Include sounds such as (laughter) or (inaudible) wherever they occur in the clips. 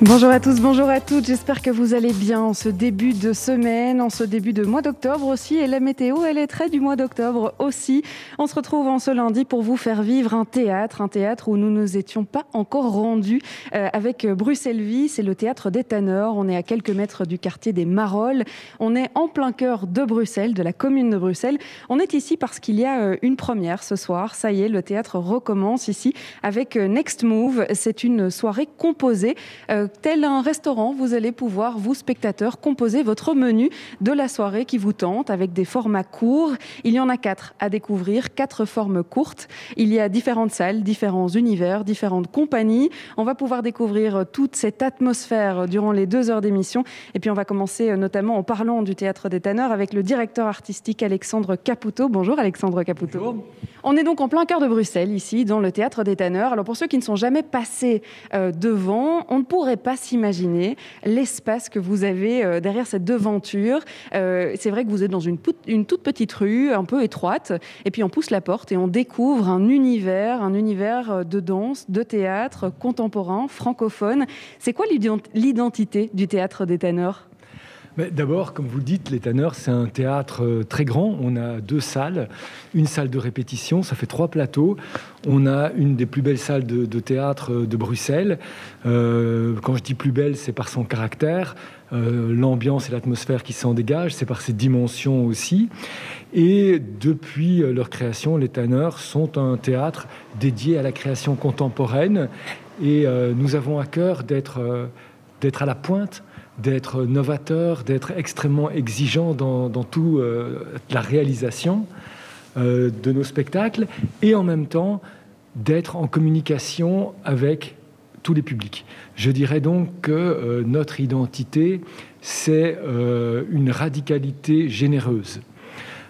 Bonjour à tous, bonjour à toutes. J'espère que vous allez bien en ce début de semaine, en ce début de mois d'octobre aussi. Et la météo, elle est très du mois d'octobre aussi. On se retrouve en ce lundi pour vous faire vivre un théâtre, un théâtre où nous ne nous étions pas encore rendus euh, avec Bruxelles Vie. C'est le théâtre des Tanneurs. On est à quelques mètres du quartier des Marolles. On est en plein cœur de Bruxelles, de la commune de Bruxelles. On est ici parce qu'il y a euh, une première ce soir. Ça y est, le théâtre recommence ici avec euh, Next Move. C'est une soirée composée tel un restaurant, vous allez pouvoir, vous spectateurs, composer votre menu de la soirée qui vous tente avec des formats courts. Il y en a quatre à découvrir, quatre formes courtes. Il y a différentes salles, différents univers, différentes compagnies. On va pouvoir découvrir toute cette atmosphère durant les deux heures d'émission. Et puis on va commencer notamment en parlant du Théâtre des Tanneurs avec le directeur artistique Alexandre Caputo. Bonjour Alexandre Caputo. Bonjour. On est donc en plein cœur de Bruxelles, ici, dans le Théâtre des Tanneurs. Alors pour ceux qui ne sont jamais passés euh, devant, on ne pourrait pas s'imaginer l'espace que vous avez euh, derrière cette devanture. Euh, c'est vrai que vous êtes dans une, toute petite rue, un peu étroite, et puis on pousse la porte et on découvre un univers, un univers de danse, de théâtre contemporain, francophone. C'est quoi l'identité du Théâtre des Tanneurs D'abord, comme vous le dites, les Tanneurs, c'est un théâtre euh, très grand. On a deux salles, une salle de répétition, ça fait trois plateaux. On a une des plus belles salles de, théâtre euh, de Bruxelles. Euh, quand je dis plus belle, c'est par son caractère, l'ambiance et l'atmosphère qui s'en dégagent, c'est par ses dimensions aussi. Et depuis leur création, les Tanneurs sont un théâtre dédié à la création contemporaine. Et nous avons à cœur d'être à la pointe d'être novateur, d'être extrêmement exigeant dans, dans toute euh, la réalisation euh, de nos spectacles et en même temps d'être en communication avec tous les publics. Je dirais donc que euh, notre identité, c'est une radicalité généreuse.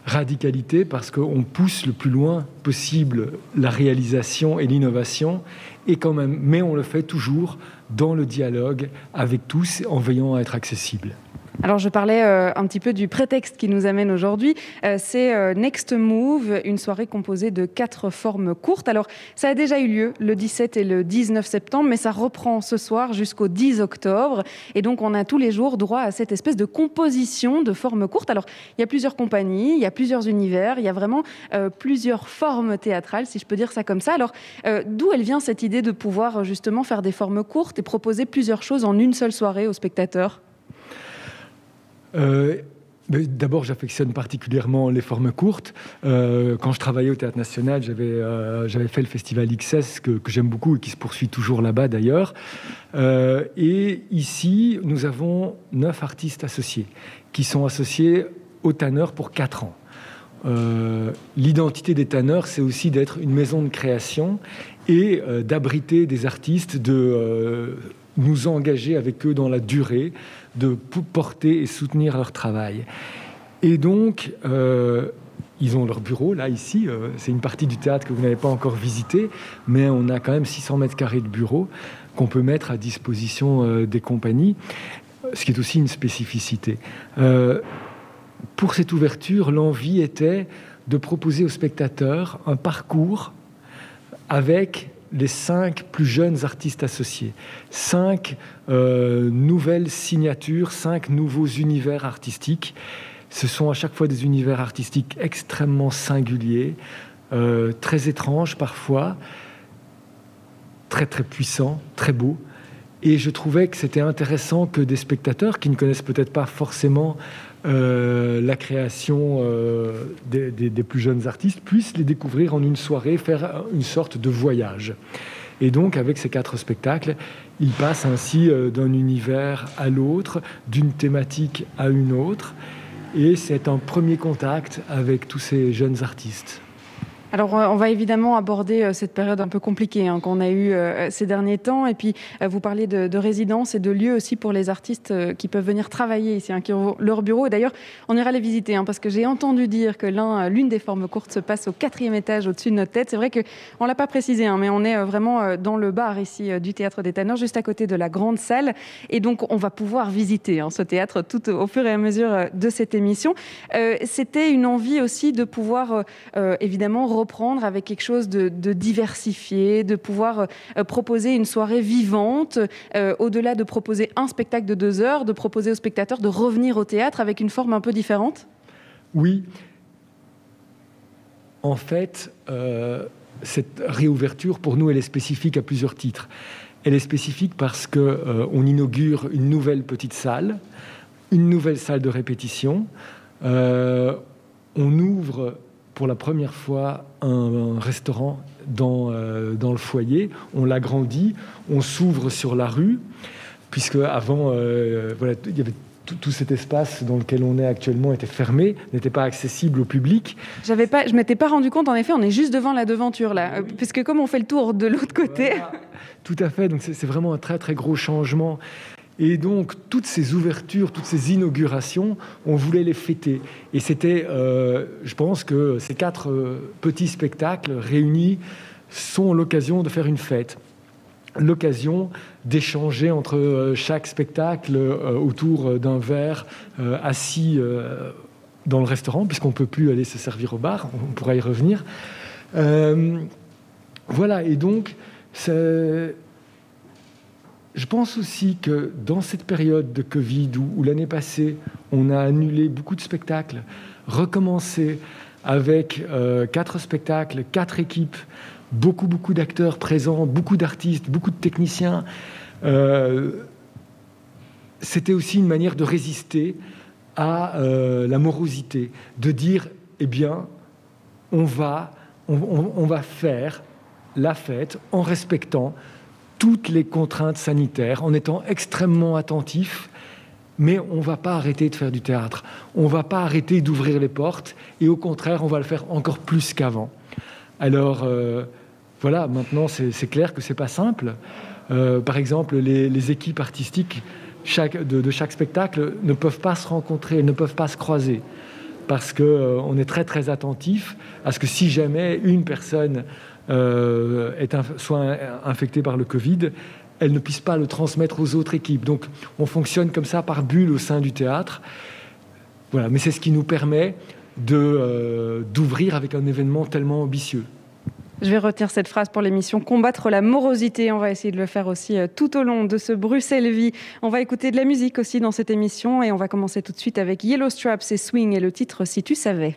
Radicalité parce qu'on pousse le plus loin possible la réalisation et l'innovation, mais on le fait toujours dans le dialogue avec tous en veillant à être accessible. Alors je parlais euh, un petit peu du prétexte qui nous amène aujourd'hui. Euh, c'est euh, Next Move, une soirée composée de quatre formes courtes. Alors ça a déjà eu lieu le 17 et le 19 septembre, mais ça reprend ce soir jusqu'au 10 octobre. Et donc on a tous les jours droit à cette espèce de composition de formes courtes. Alors il y a plusieurs compagnies, il y a plusieurs univers, il y a vraiment plusieurs formes théâtrales, si je peux dire ça comme ça. Alors d'où elle vient cette idée de pouvoir justement faire des formes courtes et proposer plusieurs choses en une seule soirée aux spectateurs? D'abord, j'affectionne particulièrement les formes courtes. Euh, quand je travaillais au Théâtre National, j'avais euh, fait le festival XS que, j'aime beaucoup et qui se poursuit toujours là-bas d'ailleurs. et ici, nous avons neuf artistes associés qui sont associés au Tanneur pour quatre ans. L'identité des tanneurs, c'est aussi d'être une maison de création et d'abriter des artistes, de nous engager avec eux dans la durée, de porter et soutenir leur travail. Et donc, euh, ils ont leur bureau, là, ici. Euh, c'est une partie du théâtre que vous n'avez pas encore visité, mais on a quand même 600 mètres carrés de bureau qu'on peut mettre à disposition euh, des compagnies, ce qui est aussi une spécificité. pour cette ouverture, l'envie était de proposer aux spectateurs un parcours avec les cinq plus jeunes artistes associés, cinq euh, nouvelles signatures, cinq nouveaux univers artistiques. Ce sont à chaque fois des univers artistiques extrêmement singuliers, euh, très étranges parfois, très très puissants, très beaux. Et je trouvais que c'était intéressant que des spectateurs qui ne connaissent peut-être pas forcément euh, la création euh, des, plus jeunes artistes puissent les découvrir en une soirée, faire une sorte de voyage. Et donc, avec ces quatre spectacles, ils passent ainsi euh, d'un univers à l'autre, d'une thématique à une autre. Et c'est un premier contact avec tous ces jeunes artistes. Alors, on va évidemment aborder euh, cette période un peu compliquée hein, qu'on a eue euh, ces derniers temps. Et puis, euh, vous parlez de, de résidence et de lieux aussi pour les artistes qui peuvent venir travailler ici, hein, qui ont leur bureau. Et d'ailleurs, on ira les visiter hein, parce que j'ai entendu dire que l'une des formes courtes se passe au quatrième étage au-dessus de notre tête. C'est vrai qu'on ne l'a pas précisé, mais on est vraiment dans le bar ici du Théâtre des Tanneurs, juste à côté de la grande salle. Et donc, on va pouvoir visiter ce théâtre tout au fur et à mesure de cette émission. C'était une envie aussi de pouvoir, évidemment, reprendre avec quelque chose de, diversifié, de pouvoir euh, proposer une soirée vivante, euh, au-delà de proposer un spectacle de deux heures, de proposer aux spectateurs de revenir au théâtre avec une forme un peu différente? Oui. En fait, euh, cette réouverture, pour nous, elle est spécifique à plusieurs titres. Elle est spécifique parce qu'on inaugure une nouvelle petite salle, une nouvelle salle de répétition. on ouvre pour la première fois un, restaurant dans, euh, dans, le foyer. On l'agrandit, on s'ouvre sur la rue, puisque avant, euh, voilà, il y avait tout, cet espace dans lequel on est actuellement était fermé, n'était pas accessible au public. J'avais pas, je m'étais pas rendu compte. En effet, on est juste devant la devanture là, euh, puisque comme on fait le tour de l'autre côté. Tout à fait. Donc c'est vraiment un très très gros changement. Et donc, toutes ces ouvertures, toutes ces inaugurations, on voulait les fêter. Et c'était, euh, je pense que ces quatre euh, petits spectacles réunis sont l'occasion de faire une fête. L'occasion d'échanger entre euh, chaque spectacle autour d'un verre assis dans le restaurant, puisqu'on ne peut plus aller se servir au bar, on pourra y revenir. voilà, et donc, c'est je pense aussi que dans cette période de Covid où, l'année passée, on a annulé beaucoup de spectacles, recommencer avec euh, quatre spectacles, quatre équipes, beaucoup, beaucoup d'acteurs présents, beaucoup d'artistes, beaucoup de techniciens, euh, c'était aussi une manière de résister à euh, la morosité, de dire, eh bien, on va faire la fête en respectant toutes les contraintes sanitaires, en étant extrêmement attentif, mais on ne va pas arrêter de faire du théâtre. On ne va pas arrêter d'ouvrir les portes, et au contraire, on va le faire encore plus qu'avant. Alors, euh, voilà, maintenant, c'est clair que ce n'est pas simple. Euh, par exemple, les, équipes artistiques de, chaque spectacle ne peuvent pas se rencontrer, ne peuvent pas se croiser, parce qu'on euh, est très, très attentif à ce que si jamais une personne euh, soit infectée par le Covid, elle ne puisse pas le transmettre aux autres équipes. Donc on fonctionne comme ça par bulle au sein du théâtre. Voilà, mais c'est ce qui nous permet euh, d'ouvrir avec un événement tellement ambitieux. Je vais retenir cette phrase pour l'émission Combattre la morosité. On va essayer de le faire aussi euh, tout au long de ce Bruxelles Vie. On va écouter de la musique aussi dans cette émission et on va commencer tout de suite avec Yellow Straps et Swing et le titre Si tu savais.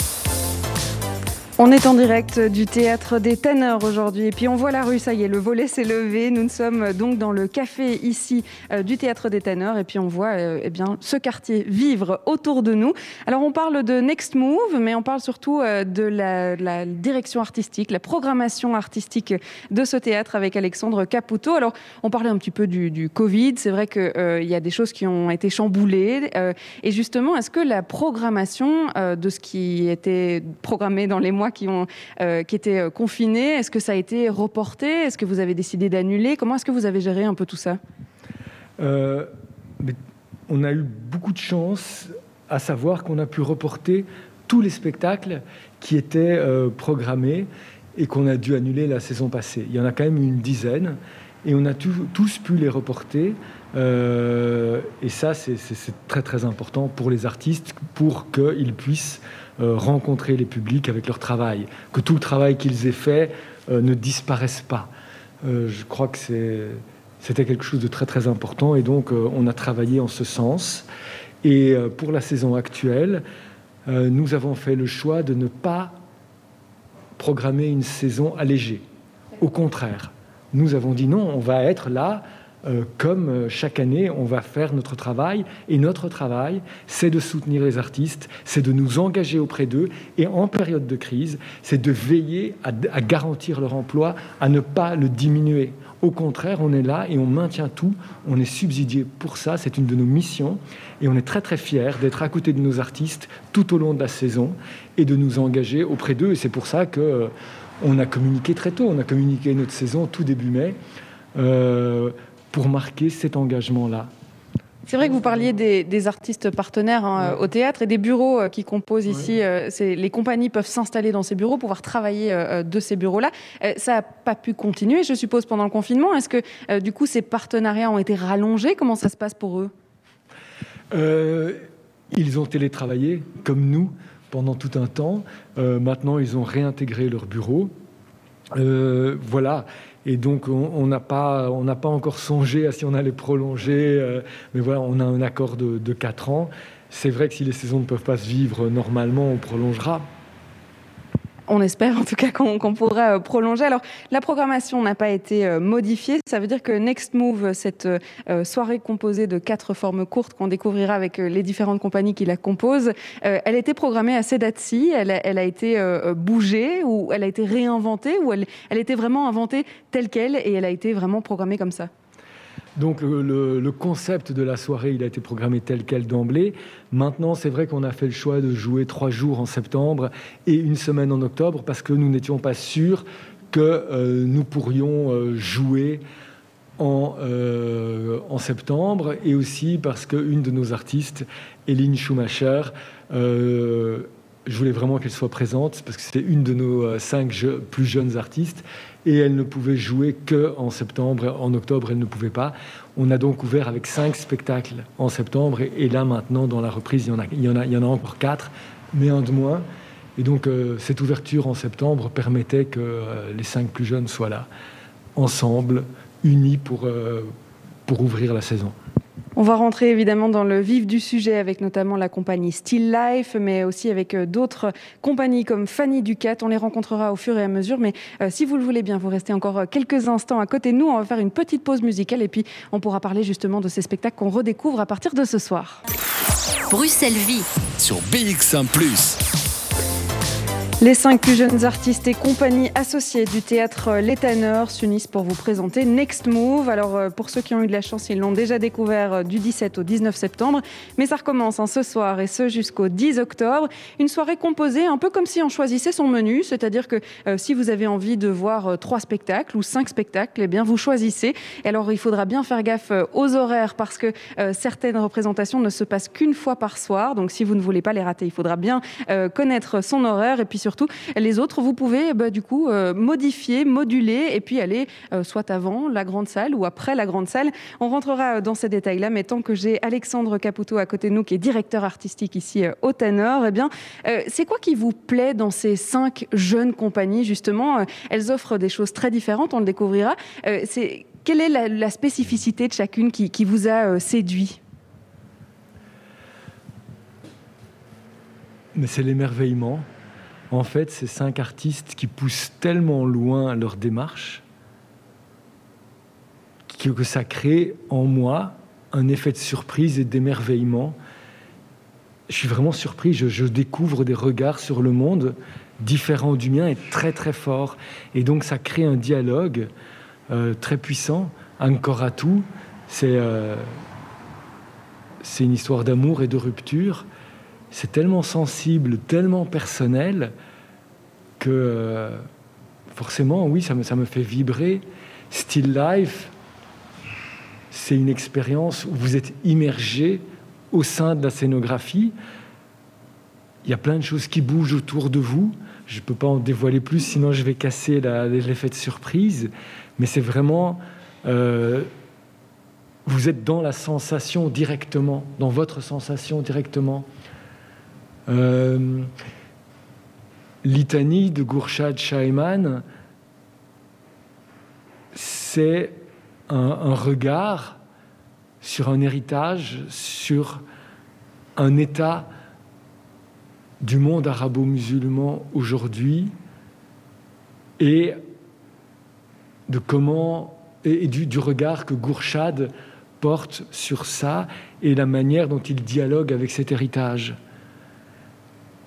on est en direct du théâtre des Ténors aujourd'hui et puis on voit la rue, ça y est, le volet s'est levé. Nous sommes donc dans le café ici euh, du théâtre des Ténors et puis on voit euh, eh bien ce quartier vivre autour de nous. Alors on parle de Next Move, mais on parle surtout euh, de la, direction artistique, la programmation artistique de ce théâtre avec Alexandre Caputo. Alors on parlait un petit peu du, Covid, c'est vrai qu'il y a des choses qui ont été chamboulées et justement, est-ce que la programmation de ce qui était programmé dans les mois qui, ont, euh, qui étaient euh, confinés. Est-ce que ça a été reporté? Est-ce que vous avez décidé d'annuler? Comment est-ce que vous avez géré un peu tout ça? Euh, On a eu beaucoup de chance à savoir qu'on a pu reporter tous les spectacles qui étaient programmés et qu'on a dû annuler la saison passée. Il y en a quand même une dizaine et on a tous pu les reporter. Et ça, c'est très très important pour les artistes pour qu'ils puissent euh, rencontrer les publics avec leur travail, que tout le travail qu'ils aient fait euh, ne disparaisse pas. Euh, je crois que c'était quelque chose de très très important et donc on a travaillé en ce sens. Et pour la saison actuelle, nous avons fait le choix de ne pas programmer une saison allégée. Au contraire, nous avons dit non, on va être là euh, comme euh, chaque année, on va faire notre travail. Et notre travail, c'est de soutenir les artistes, c'est de nous engager auprès d'eux. Et en période de crise, c'est de veiller à, garantir leur emploi, à ne pas le diminuer. Au contraire, on est là et on maintient tout. On est subsidié pour ça. C'est une de nos missions. Et on est très très fiers d'être à côté de nos artistes tout au long de la saison et de nous engager auprès d'eux. Et c'est pour ça que euh, on a communiqué très tôt. On a communiqué notre saison tout début mai pour marquer cet engagement-là. C'est vrai que vous parliez des, artistes partenaires hein, au théâtre et des bureaux euh, qui composent ici. Euh, les compagnies peuvent s'installer dans ces bureaux, pouvoir travailler euh, de ces bureaux-là. ça n'a pas pu continuer, je suppose, pendant le confinement. Est-ce que, du coup, ces partenariats ont été rallongés? Comment ça se passe pour eux? Ils ont télétravaillé, comme nous, pendant tout un temps. maintenant, ils ont réintégré leurs bureaux. voilà. Et donc, on n'a pas, pas encore songé à si on allait prolonger. Euh, mais voilà, on a un accord de, de 4 ans. C'est vrai que si les saisons ne peuvent pas se vivre normalement, on prolongera on espère en tout cas qu'on pourra euh, prolonger. Alors, la programmation n'a pas été euh, modifiée. Ça veut dire que Next Move, cette euh, soirée composée de quatre formes courtes qu'on découvrira avec les différentes compagnies qui la composent, elle était programmée à ces dates-ci. Elle, a été bougée ou elle a été réinventée ou elle, elle était vraiment inventée telle qu'elle et elle a été vraiment programmée comme ça donc le, concept de la soirée, il a été programmé tel quel d'emblée. Maintenant, c'est vrai qu'on a fait le choix de jouer trois jours en septembre et une semaine en octobre parce que nous n'étions pas sûrs que euh, nous pourrions euh, jouer en, euh, en, septembre et aussi parce qu'une de nos artistes, Eline Schumacher, je voulais vraiment qu'elle soit présente parce que c'était une de nos cinq plus jeunes artistes et elle ne pouvait jouer que en septembre. En octobre, elle ne pouvait pas. On a donc ouvert avec cinq spectacles en septembre et, là maintenant dans la reprise, il y en a, encore quatre, mais un de moins. Et donc euh, cette ouverture en septembre permettait que euh, les cinq plus jeunes soient là, ensemble, unis pour, euh, pour ouvrir la saison. On va rentrer évidemment dans le vif du sujet avec notamment la compagnie Still Life, mais aussi avec euh, d'autres compagnies comme Fanny Ducat. On les rencontrera au fur et à mesure, mais euh, si vous le voulez bien, vous restez encore euh, quelques instants à côté de nous. On va faire une petite pause musicale et puis on pourra parler justement de ces spectacles qu'on redécouvre à partir de ce soir. Bruxelles Vie sur BX1 ⁇ les cinq plus jeunes artistes et compagnies associées du théâtre L'Étanneur s'unissent pour vous présenter Next Move. Alors, euh, pour ceux qui ont eu de la chance, ils l'ont déjà découvert euh, du 17 au 19 septembre. Mais ça recommence hein, ce soir et ce jusqu'au 10 octobre. Une soirée composée un peu comme si on choisissait son menu. C'est-à-dire que euh, si vous avez envie de voir trois spectacles ou cinq spectacles, eh bien, vous choisissez. Et alors, il faudra bien faire gaffe aux horaires parce que certaines représentations ne se passent qu'une fois par soir. Donc, si vous ne voulez pas les rater, il faudra bien connaître son horaire et puis surtout surtout. Les autres, vous pouvez bah, du coup euh, modifier, moduler et puis aller euh, soit avant la grande salle ou après la grande salle. On rentrera euh, dans ces détails-là, mais tant que j'ai Alexandre Caputo à côté de nous, qui est directeur artistique ici au Tanner, eh bien, c'est quoi qui vous plaît dans ces cinq jeunes compagnies? Justement Elles offrent des choses très différentes, on le découvrira. quelle est la, spécificité de chacune qui, qui vous a séduit? Mais c'est l'émerveillement en fait, ces cinq artistes qui poussent tellement loin leur démarche que ça crée en moi un effet de surprise et d'émerveillement. Je suis vraiment surpris, je, découvre des regards sur le monde différents du mien et très très forts. Et donc ça crée un dialogue euh, très puissant. tout, c'est euh, c'est une histoire d'amour et de rupture c'est tellement sensible, tellement personnel que forcément, oui, ça me, ça me fait vibrer. Still Life, c'est une expérience où vous êtes immergé au sein de la scénographie. Il y a plein de choses qui bougent autour de vous. Je ne peux pas en dévoiler plus, sinon je vais casser l'effet de surprise. Mais c'est vraiment... Euh, vous êtes dans la sensation directement, dans votre sensation directement. Euh, litanie de Gourchad Shaiman, c'est un, regard sur un héritage, sur un état du monde arabo-musulman aujourd'hui et de du, regard que Gourchad porte sur ça et la manière dont il dialogue avec cet héritage.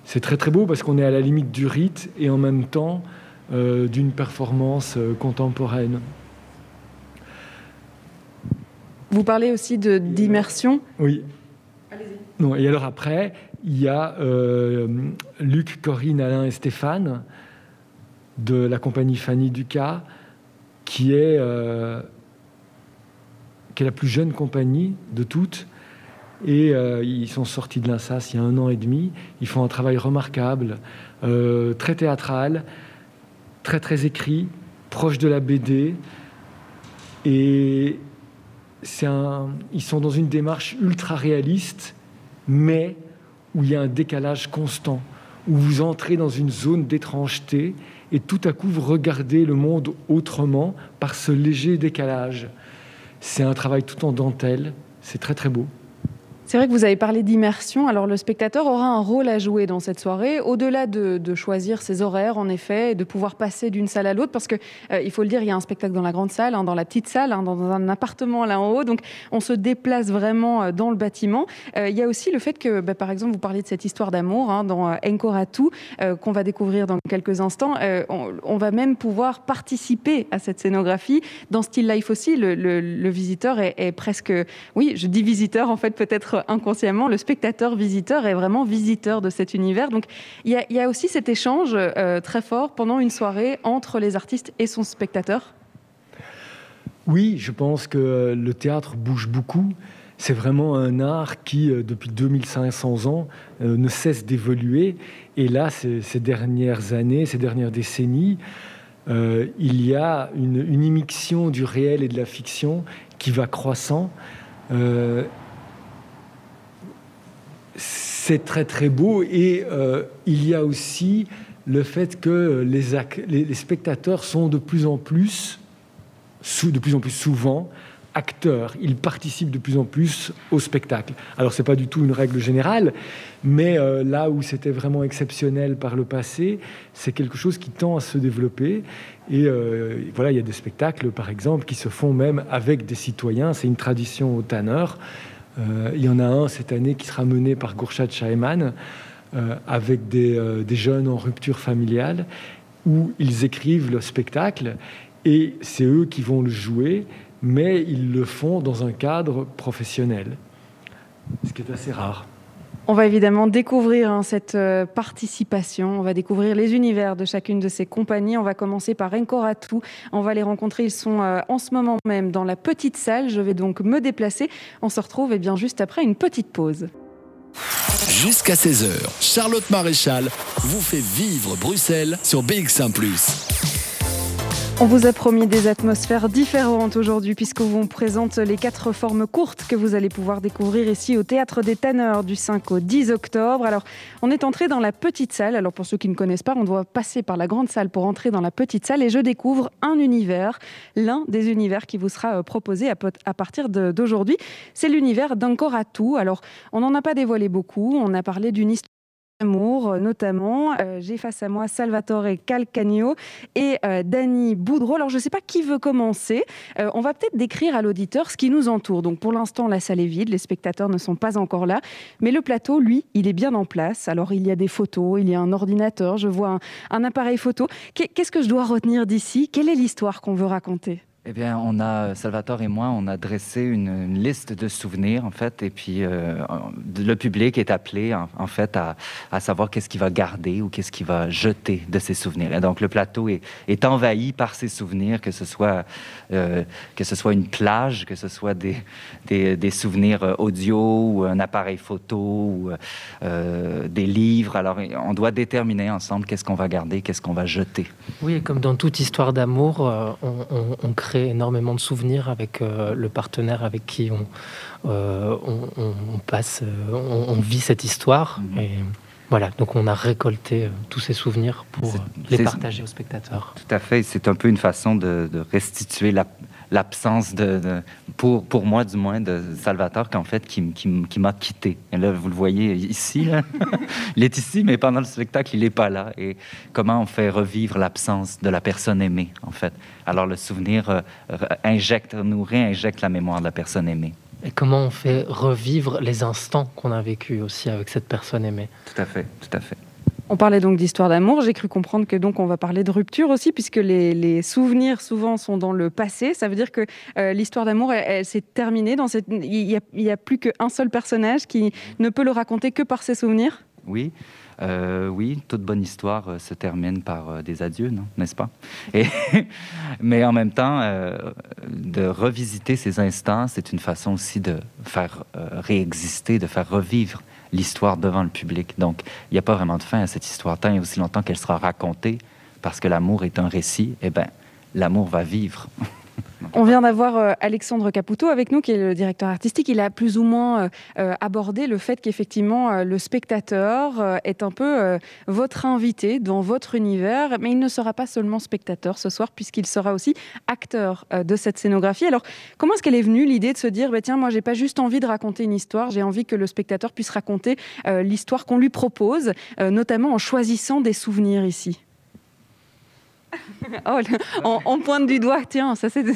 C'est très très beau parce qu'on est à la limite du rite et en même temps euh, d'une performance euh, contemporaine. Vous parlez aussi d'immersion Oui. Allez-y. Non, et alors après, il y a euh, Luc, Corinne, Alain et Stéphane de la compagnie Fanny Ducas, qui est, qui est la plus jeune compagnie de toutes. Et euh, ils sont sortis de l'INSAS il y a un an et demi. Ils font un travail remarquable, très théâtral, très très écrit, proche de la BD. Et un, ils sont dans une démarche ultra réaliste, mais où il y a un décalage constant, où vous entrez dans une zone d'étrangeté et tout à coup vous regardez le monde autrement par ce léger décalage. C'est un travail tout en dentelle, c'est très très beau. C'est vrai que vous avez parlé d'immersion. Alors le spectateur aura un rôle à jouer dans cette soirée, au-delà de, choisir ses horaires en effet, et de pouvoir passer d'une salle à l'autre, parce que euh, il faut le dire, il y a un spectacle dans la grande salle, hein, dans la petite salle, hein, dans un appartement là en haut, donc on se déplace vraiment euh, dans le bâtiment. Euh, il y a aussi le fait que, bah, par exemple, vous parliez de cette histoire d'amour hein, dans Enkoratu, qu'on va découvrir dans quelques instants. On, va même pouvoir participer à cette scénographie dans Still Life aussi. Le, visiteur est presque, oui, je dis visiteur en fait peut-être inconsciemment, le spectateur visiteur est vraiment visiteur de cet univers. Donc il y, a aussi cet échange euh, très fort pendant une soirée entre les artistes et son spectateur. Oui, je pense que le théâtre bouge beaucoup. C'est vraiment un art qui, euh, depuis 2500 ans, euh, ne cesse d'évoluer. Et là, ces, dernières années, ces dernières décennies, il y a une, une, immixtion du réel et de la fiction qui va croissant c'est très très beau et euh, il y a aussi le fait que les, spectateurs sont de plus en plus, de plus en plus souvent acteurs. Ils participent de plus en plus au spectacle. Alors c'est pas du tout une règle générale, mais euh, là où c'était vraiment exceptionnel par le passé, c'est quelque chose qui tend à se développer. Et euh, voilà, il y a des spectacles, par exemple, qui se font même avec des citoyens. C'est une tradition au Tanner. Euh, il y en a un cette année qui sera mené par Gourchad Shaiman euh, avec euh, des, jeunes en rupture familiale où ils écrivent le spectacle et c'est eux qui vont le jouer, mais ils le font dans un cadre professionnel, ce qui est assez rare. On va évidemment découvrir hein, cette euh, participation, on va découvrir les univers de chacune de ces compagnies. On va commencer par Enkoratu, on va les rencontrer, ils sont euh, en ce moment même dans la petite salle. Je vais donc me déplacer. On se retrouve et eh bien, juste après une petite pause. Jusqu'à 16h, Charlotte Maréchal vous fait vivre Bruxelles sur BX1 ⁇ on vous a promis des atmosphères différentes aujourd'hui puisque vous présente les quatre formes courtes que vous allez pouvoir découvrir ici au Théâtre des Tanneurs du 5 au 10 octobre. Alors, on est entré dans la petite salle. Alors, pour ceux qui ne connaissent pas, on doit passer par la grande salle pour entrer dans la petite salle et je découvre un univers, l'un des univers qui vous sera euh, proposé à partir d'aujourd'hui. C'est l'univers d'Ankoratu. Alors, on n'en a pas dévoilé beaucoup. On a parlé d'une histoire Amour, euh, notamment. Euh, j'ai face à moi Salvatore Calcagno et euh, Dany Boudreau. Alors, je ne sais pas qui veut commencer. on va peut-être décrire à l'auditeur ce qui nous entoure. Donc, pour l'instant, la salle est vide, les spectateurs ne sont pas encore là. Mais le plateau, lui, il est bien en place. Alors, il y a des photos, il y a un ordinateur, je vois un appareil photo. Qu'est-ce que je dois retenir d'ici? Quelle est l'histoire qu'on veut raconter? Eh bien, on a, Salvatore et moi, on a dressé une, liste de souvenirs, en fait, et puis euh, le public est appelé, en, fait, à, savoir qu'est-ce qu'il va garder ou qu'est-ce qu'il va jeter de ses souvenirs. Et donc, le plateau est, envahi par ses souvenirs, que ce soit, euh, que ce soit une plage, que ce soit des, souvenirs euh, audio ou un appareil photo ou des livres. Alors, on doit déterminer ensemble qu'est-ce qu'on va garder, qu'est-ce qu'on va jeter. Oui, et comme dans toute histoire d'amour, on crée énormément de souvenirs avec euh, le partenaire avec qui on, euh, on, passe, euh, on, vit cette histoire. Mhm. Et voilà, donc on a récolté tous ces souvenirs pour les partager aux spectateurs. Tout à fait, c'est un peu une façon de, restituer la, l'absence de, pour, pour moi du moins de Salvatore qu'en fait qui, qui, m'a quitté. Et là vous le voyez ici il est ici mais pendant le spectacle il n'est pas là. Et comment on fait revivre l'absence de la personne aimée en fait? Alors le souvenir euh, injecte, nous réinjecte la mémoire de la personne aimée. Et comment on fait revivre les instants qu'on a vécus aussi avec cette personne aimée? Tout à fait, tout à fait. On parlait donc d'histoire d'amour. J'ai cru comprendre que donc on va parler de rupture aussi, puisque les, souvenirs souvent sont dans le passé. Ça veut dire que euh, l'histoire d'amour, elle, s'est terminée. Dans cette... Il n'y a, a, plus qu'un seul personnage qui ne peut le raconter que par ses souvenirs? Oui. Euh, oui, toute bonne histoire euh, se termine par des adieux, n'est-ce pas? (laughs) Mais en même temps, de revisiter ces instants, c'est une façon aussi de faire réexister, de faire revivre l'histoire devant le public. Donc, il n'y a pas vraiment de fin à cette histoire. Tant et aussi longtemps qu'elle sera racontée, parce que l'amour est un récit, eh bien, l'amour va vivre. (laughs) On vient d'avoir euh, Alexandre Caputo avec nous, qui est le directeur artistique. Il a plus ou moins euh, euh, abordé le fait qu'effectivement, le spectateur est un peu votre invité dans votre univers, mais il ne sera pas seulement spectateur ce soir, puisqu'il sera aussi acteur de cette scénographie. Alors, comment est-ce qu'elle est venue, l'idée de se dire, bah, tiens, moi, j'ai pas juste envie de raconter une histoire, j'ai envie que le spectateur puisse raconter l'histoire qu'on lui propose, notamment en choisissant des souvenirs ici? (laughs) oh, on, pointe du doigt, tiens, ça c'est. (laughs)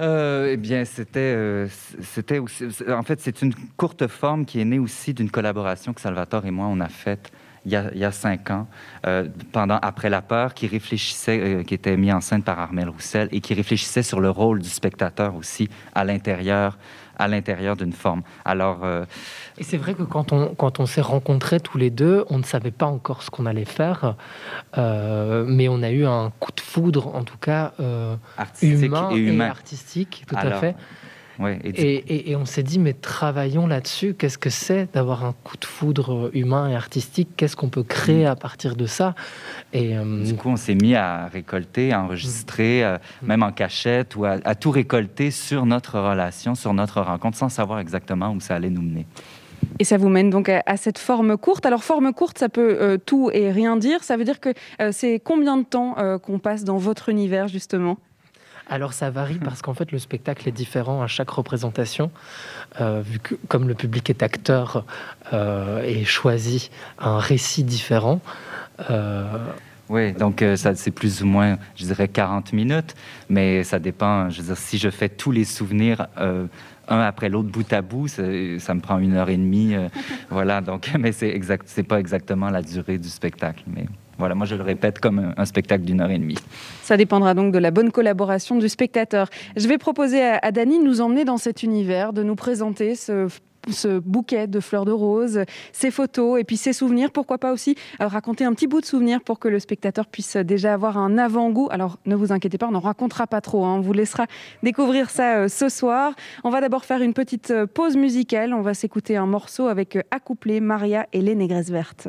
Euh, eh bien, c'était, euh, c'était en fait, c'est une courte forme qui est née aussi d'une collaboration que Salvatore et moi on a faite il y a, cinq ans, euh, pendant Après la peur, qui réfléchissait, qui était mis en scène par Armel Roussel et qui réfléchissait sur le rôle du spectateur aussi à l'intérieur à l'intérieur d'une forme. Alors, euh, Et c'est vrai que quand on, quand on s'est rencontrés tous les deux, on ne savait pas encore ce qu'on allait faire, euh, mais on a eu un coup de foudre, en tout cas, euh, humain, et, humain. et artistique, tout à fait et, on s'est dit, mais travaillons là-dessus. Qu'est-ce que c'est d'avoir un coup de foudre humain et artistique? Qu'est-ce qu'on peut créer mm. à partir de ça? Et, euh, Du coup, on s'est mis à récolter, à enregistrer, mm. Euh, même en cachette, ou à, tout récolter sur notre relation, sur notre rencontre, sans savoir exactement où ça allait nous mener. Et ça vous mène donc à, cette forme courte. Alors forme courte, ça peut euh, tout et rien dire. Ça veut dire que c'est combien de temps qu'on passe dans votre univers justement? Alors ça varie (laughs) parce qu'en fait le spectacle est différent à chaque représentation, euh, vu que comme le public est acteur euh, et choisit un récit différent. Euh, oui, donc ça c'est plus ou moins, je dirais 40 minutes, mais ça dépend. Je veux dire, si je fais tous les souvenirs un après l'autre, bout à bout, ça me prend une heure et demie. (laughs) voilà, donc, (laughs) mais c'est exact, c'est pas exactement la durée du spectacle, mais. Voilà, moi je le répète comme un spectacle d'une heure et demie. Ça dépendra donc de la bonne collaboration du spectateur. Je vais proposer à, Dany de nous emmener dans cet univers, de nous présenter ce bouquet de fleurs de rose, ces photos et puis ces souvenirs. Pourquoi pas aussi euh, raconter un petit bout de souvenir pour que le spectateur puisse déjà avoir un avant-goût. Alors ne vous inquiétez pas, on n'en racontera pas trop. Hein. On vous laissera découvrir ça euh, ce soir. On va d'abord faire une petite euh, pause musicale. On va s'écouter un morceau avec Accouplé, Maria et les Négresses Vertes.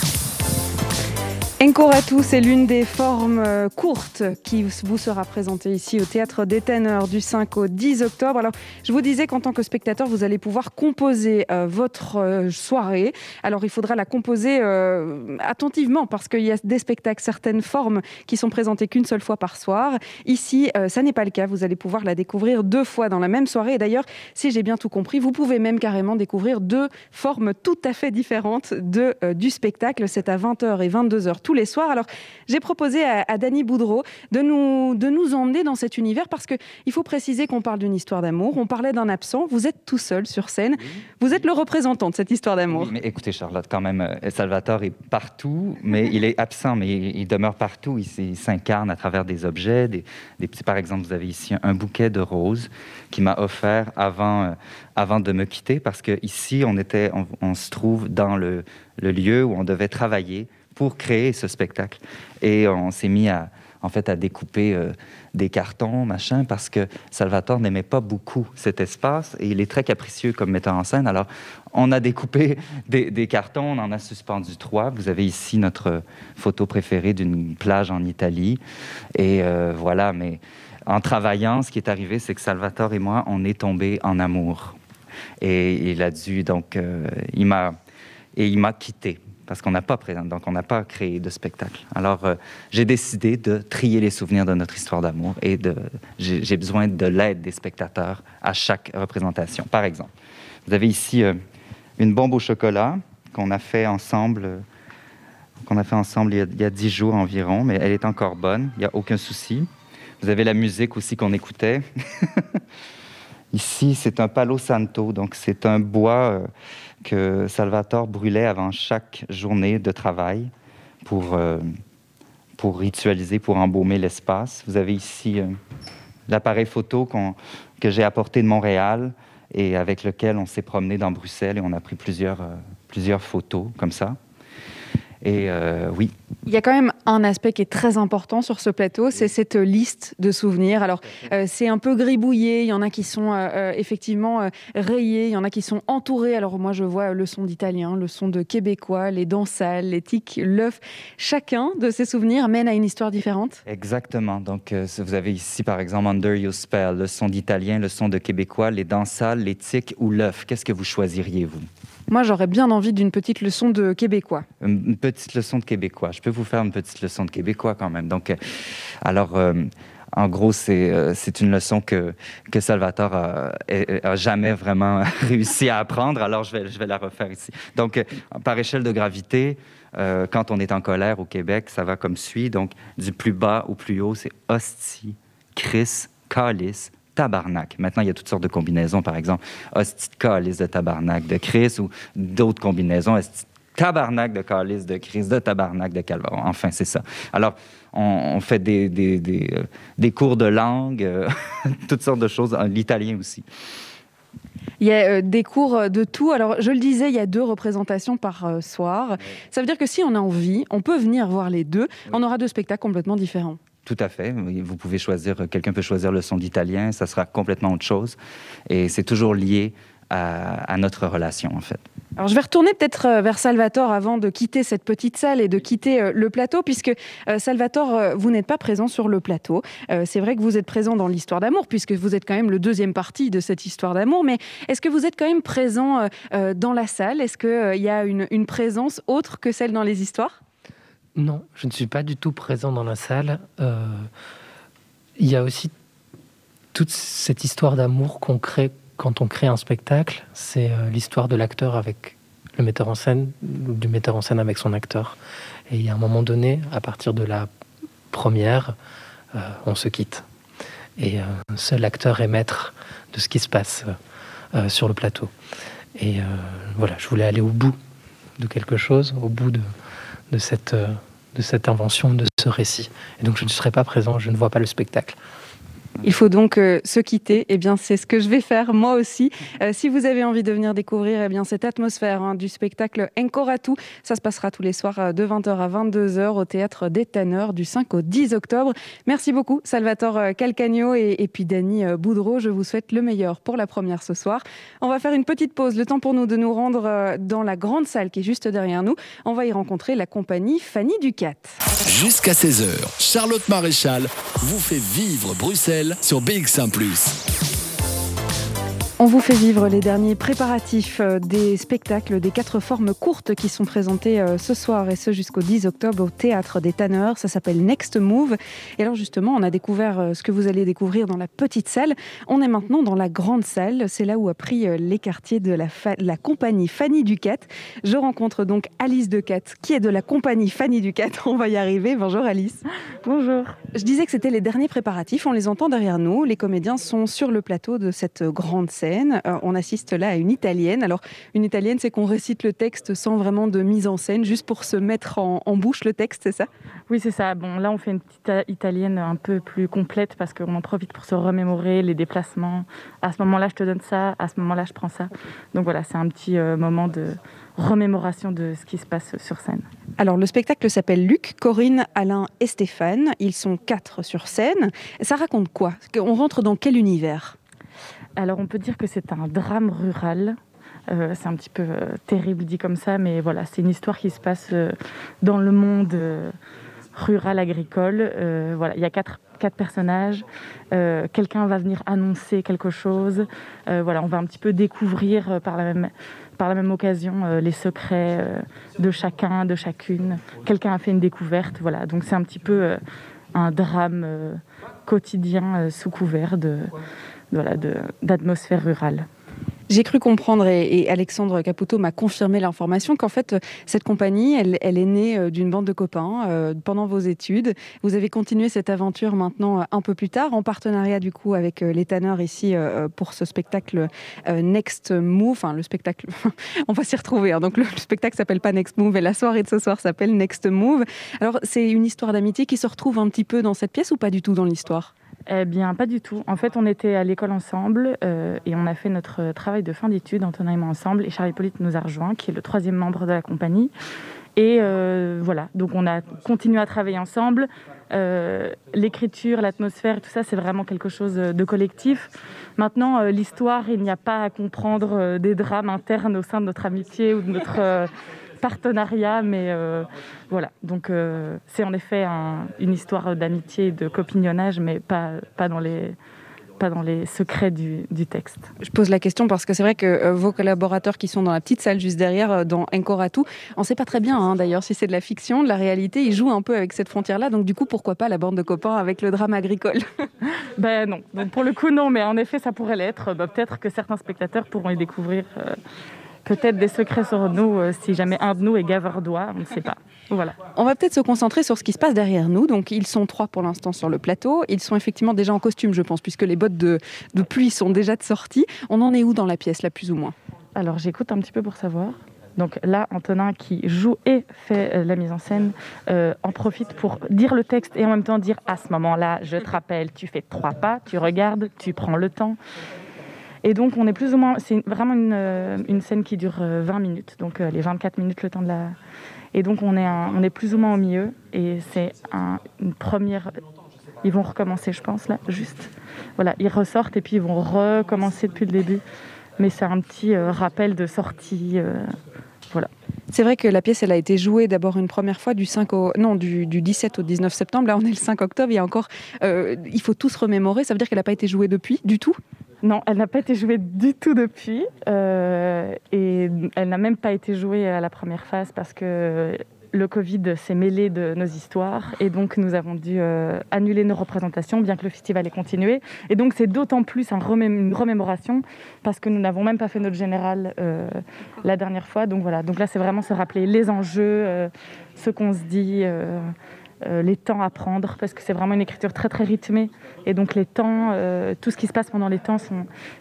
Encore à tous, c'est l'une des formes euh, courtes qui vous sera présentée ici au Théâtre des Ténors du 5 au 10 octobre. Alors, je vous disais qu'en tant que spectateur, vous allez pouvoir composer euh, votre euh, soirée. Alors, il faudra la composer attentivement parce qu'il y a des spectacles, certaines formes qui sont présentées qu'une seule fois par soir. Ici, ça n'est pas le cas. Vous allez pouvoir la découvrir deux fois dans la même soirée. Et d'ailleurs, si j'ai bien tout compris, vous pouvez même carrément découvrir deux formes tout à fait différentes de, du spectacle. C'est à 20h et 22h les soirs. Alors, j'ai proposé à, à Dany Boudreau de nous, de nous emmener dans cet univers parce qu'il faut préciser qu'on parle d'une histoire d'amour. On parlait d'un absent. Vous êtes tout seul sur scène. Vous êtes le représentant de cette histoire d'amour. mais écoutez, Charlotte, quand même, euh, Salvatore est partout, mais il est absent, mais il, demeure partout. Il, s'incarne à travers des objets. Des, des, par exemple, vous avez ici un bouquet de roses qui m'a offert avant, euh, avant de me quitter parce que ici, on, était, on, se trouve dans le, le lieu où on devait travailler pour créer ce spectacle. Et on s'est mis à, en fait, à découper euh, des cartons, machin, parce que Salvatore n'aimait pas beaucoup cet espace et il est très capricieux comme metteur en scène. Alors, on a découpé des, cartons, on en a suspendu trois. Vous avez ici notre photo préférée d'une plage en Italie. Et euh, voilà, mais en travaillant, ce qui est arrivé, c'est que Salvatore et moi, on est tombés en amour. Et il a dû, donc, euh, il m'a, et il m'a quitté parce qu'on n'a pas présent, donc on n'a pas créé de spectacle. Alors euh, j'ai décidé de trier les souvenirs de notre histoire d'amour et de, j'ai, besoin de l'aide des spectateurs à chaque représentation. Par exemple, vous avez ici euh, une bombe au chocolat qu'on a fait ensemble, euh, qu'on a fait ensemble il y a dix jours environ, mais elle est encore bonne, il n'y a aucun souci. Vous avez la musique aussi qu'on écoutait. (laughs) Ici, c'est un palo santo, donc c'est un bois que Salvatore brûlait avant chaque journée de travail pour, euh, pour ritualiser, pour embaumer l'espace. Vous avez ici euh, l'appareil photo que j'ai apporté de Montréal et avec lequel on s'est promené dans Bruxelles et on a pris plusieurs, euh, plusieurs photos comme ça. Et euh, oui. Il y a quand même un aspect qui est très important sur ce plateau, c'est cette liste de souvenirs. Alors, euh, c'est un peu gribouillé, il y en a qui sont euh, effectivement rayés, il y en a qui sont entourés. Alors, moi, je vois le son d'italien, le son de québécois, les dents sales, les tics, l'œuf. Chacun de ces souvenirs mène à une histoire différente. Exactement. Donc, vous avez ici, par exemple, Under Your Spell, le son d'italien, le son de québécois, les dents sales, les tics ou l'œuf. Qu'est-ce que vous choisiriez, vous? Moi, j'aurais bien envie d'une petite leçon de québécois. Une petite leçon de québécois. Je peux vous faire une petite leçon de québécois quand même. Donc, euh, alors, euh, en gros, euh, c'est une leçon que, que Salvatore a, jamais vraiment (laughs) réussi à apprendre. Alors, je vais, je vais la refaire ici. Donc, par échelle de gravité, quand on est en colère au Québec, ça va comme suit. Donc, du plus bas au plus haut, c'est hostie, Chris, calice, tabarnak. Maintenant, il y a toutes sortes de combinaisons, par exemple, hostie de calice de tabarnak de Chris ou d'autres combinaisons, hostie tabarnak de calice de Chris, de tabarnak de calvaire. Enfin, c'est ça. Alors, on, fait des, des, des, euh, des, cours de langue, euh, (laughs) toutes sortes de choses, l'italien aussi. Il y a euh, des cours de tout. Alors, je le disais, il y a deux représentations par soir. Ça veut dire que si on a envie, on peut venir voir les deux. On aura deux spectacles complètement différents. Tout à fait. Vous pouvez choisir, quelqu'un peut choisir le son d'italien, ça sera complètement autre chose. Et c'est toujours lié à, notre relation, en fait. Alors, je vais retourner peut-être euh, vers Salvatore avant de quitter cette petite salle et de quitter euh, le plateau, puisque euh, Salvatore, vous n'êtes pas présent sur le plateau. C'est vrai que vous êtes présent dans l'histoire d'amour, puisque vous êtes quand même le deuxième parti de cette histoire d'amour, mais est-ce que vous êtes quand même présent dans la salle? Est-ce qu'il y a une présence autre que celle dans les histoires? Non, je ne suis pas du tout présent dans la salle. Euh, il y a aussi toute cette histoire d'amour qu'on crée quand on crée un spectacle. C'est euh, l'histoire de l'acteur avec le metteur en scène, du metteur en scène avec son acteur. Et il y a un moment donné, à partir de la première, euh, on se quitte. Et seul l'acteur est maître de ce qui se passe sur le plateau. Et voilà, je voulais aller au bout de quelque chose, au bout de, de cette, euh, de cette invention, de ce récit. Et donc je ne serai pas présent, je ne vois pas le spectacle. Il faut donc euh, se quitter. Eh bien, c'est ce que je vais faire moi aussi. Euh, si vous avez envie de venir découvrir eh bien, cette atmosphère hein, du spectacle Encore à tout, ça se passera tous les soirs euh, de 20h à 22h au théâtre des Tanneurs du 5 au 10 octobre. Merci beaucoup, Salvatore Calcagno et, et puis Dany Boudreau. Je vous souhaite le meilleur pour la première ce soir. On va faire une petite pause, le temps pour nous de nous rendre dans la grande salle qui est juste derrière nous. On va y rencontrer la compagnie Fanny Ducat. Jusqu'à 16h, Charlotte Maréchal vous fait vivre Bruxelles sur BX1 ⁇ on vous fait vivre les derniers préparatifs euh, des spectacles des quatre formes courtes qui sont présentés euh, ce soir et ce jusqu'au 10 octobre au Théâtre des Tanneurs. Ça s'appelle Next Move. Et alors justement, on a découvert euh, ce que vous allez découvrir dans la petite salle. On est maintenant dans la grande salle. C'est là où a pris les quartiers de la, la compagnie Fanny Ducat. Je rencontre donc Alice Ducat, qui est de la compagnie Fanny Ducat. (laughs) On va y arriver. Bonjour Alice. Bonjour. Je disais que c'était les derniers préparatifs. On les entend derrière nous. Les comédiens sont sur le plateau de cette grande on assiste là à une italienne. Alors, une italienne, c'est qu'on récite le texte sans vraiment de mise en scène, juste pour se mettre en, bouche le texte, c'est ça Oui, c'est ça. Bon, là, on fait une petite italienne un peu plus complète parce qu'on en profite pour se remémorer les déplacements. À ce moment-là, je te donne ça. À ce moment-là, je prends ça. Donc voilà, c'est un petit moment de remémoration de ce qui se passe sur scène. Alors le spectacle s'appelle Luc, Corinne, Alain et Stéphane. Ils sont quatre sur scène. Ça raconte quoi On rentre dans quel univers alors on peut dire que c'est un drame rural. Euh, c'est un petit peu euh, terrible dit comme ça, mais voilà, c'est une histoire qui se passe euh, dans le monde rural agricole. il y a quatre, quatre personnages. Quelqu'un va venir annoncer quelque chose. voilà, on va un petit peu découvrir par la même par la même occasion les secrets de chacun, de chacune. Quelqu'un a fait une découverte. Voilà, donc c'est un petit peu un drame quotidien sous couvert de d'atmosphère rurale. J'ai cru comprendre, et, Alexandre Caputo m'a confirmé l'information, qu'en fait, cette compagnie, elle, est née euh, d'une bande de copains euh, pendant vos études. Vous avez continué cette aventure maintenant euh, un peu plus tard, en partenariat du coup avec les tanneurs ici pour ce spectacle Next Move. Enfin, le spectacle, (laughs) on va s'y retrouver. Hein. Donc, le, spectacle s'appelle pas Next Move et la soirée de ce soir s'appelle Next Move. Alors, c'est une histoire d'amitié qui se retrouve un petit peu dans cette pièce ou pas du tout dans l'histoire? Eh bien, pas du tout. En fait, on était à l'école ensemble euh, et on a fait notre travail de fin d'études, Antonin et ensemble. Et Charlie Polite nous a rejoint, qui est le troisième membre de la compagnie. Et euh, voilà, donc on a continué à travailler ensemble. Euh, l'écriture, l'atmosphère, tout ça, c'est vraiment quelque chose de collectif. Maintenant, l'histoire, il n'y a pas à comprendre des drames internes au sein de notre amitié ou de notre partenariat, mais euh, voilà. Donc euh, c'est en effet une histoire d'amitié et de copignonnage, mais pas, pas dans les pas dans les secrets du, texte. Je pose la question parce que c'est vrai que euh, vos collaborateurs qui sont dans la petite salle juste derrière, dans Encoratu, on ne sait pas très bien hein, d'ailleurs si c'est de la fiction, de la réalité, ils jouent un peu avec cette frontière-là, donc du coup pourquoi pas la bande de copains avec le drame agricole? (laughs) Ben non, donc, pour le coup non, mais en effet ça pourrait l'être. Ben, peut-être que certains spectateurs pourront y découvrir peut-être des secrets sur nous euh, si jamais un de nous est gavardois, on ne sait pas. Voilà. On va peut-être se concentrer sur ce qui se passe derrière nous. Donc, ils sont trois pour l'instant sur le plateau. Ils sont effectivement déjà en costume, je pense, puisque les bottes de, pluie sont déjà de sortie. On en est où dans la pièce, là, plus ou moins? Alors, j'écoute un petit peu pour savoir. Donc là, Antonin qui joue et fait euh, la mise en scène euh, en profite pour dire le texte et en même temps dire à ce moment-là, je te rappelle, tu fais trois pas, tu regardes, tu prends le temps. Et donc, on est plus ou moins. C'est vraiment une, euh, une, scène qui dure 20 euh, minutes, donc euh, les 24 minutes le temps de la. Et donc, on est, on est plus ou moins au milieu. Et c'est une première. Ils vont recommencer, je pense, là, juste. Voilà, ils ressortent et puis ils vont recommencer depuis le début. Mais c'est un petit rappel de sortie. voilà. C'est vrai que la pièce, elle a été jouée d'abord une première fois du 5 au, non, du, du, 17 au 19 septembre. Là, on est le 5 octobre. Il y a encore, il faut tous remémorer. Ça veut dire qu'elle n'a pas été jouée depuis, du tout? Non, elle n'a pas été jouée du tout depuis. Euh, et elle n'a même pas été jouée à la première phase parce que le Covid s'est mêlé de nos histoires et donc nous avons dû euh, annuler nos représentations bien que le festival ait continué. Et donc c'est d'autant plus une remémoration parce que nous n'avons même pas fait notre général euh, la dernière fois. Donc voilà, donc là c'est vraiment se rappeler les enjeux, ce qu'on se dit. Euh, les temps à prendre, parce que c'est vraiment une écriture très très rythmée. Et donc les temps, euh, tout ce qui se passe pendant les temps,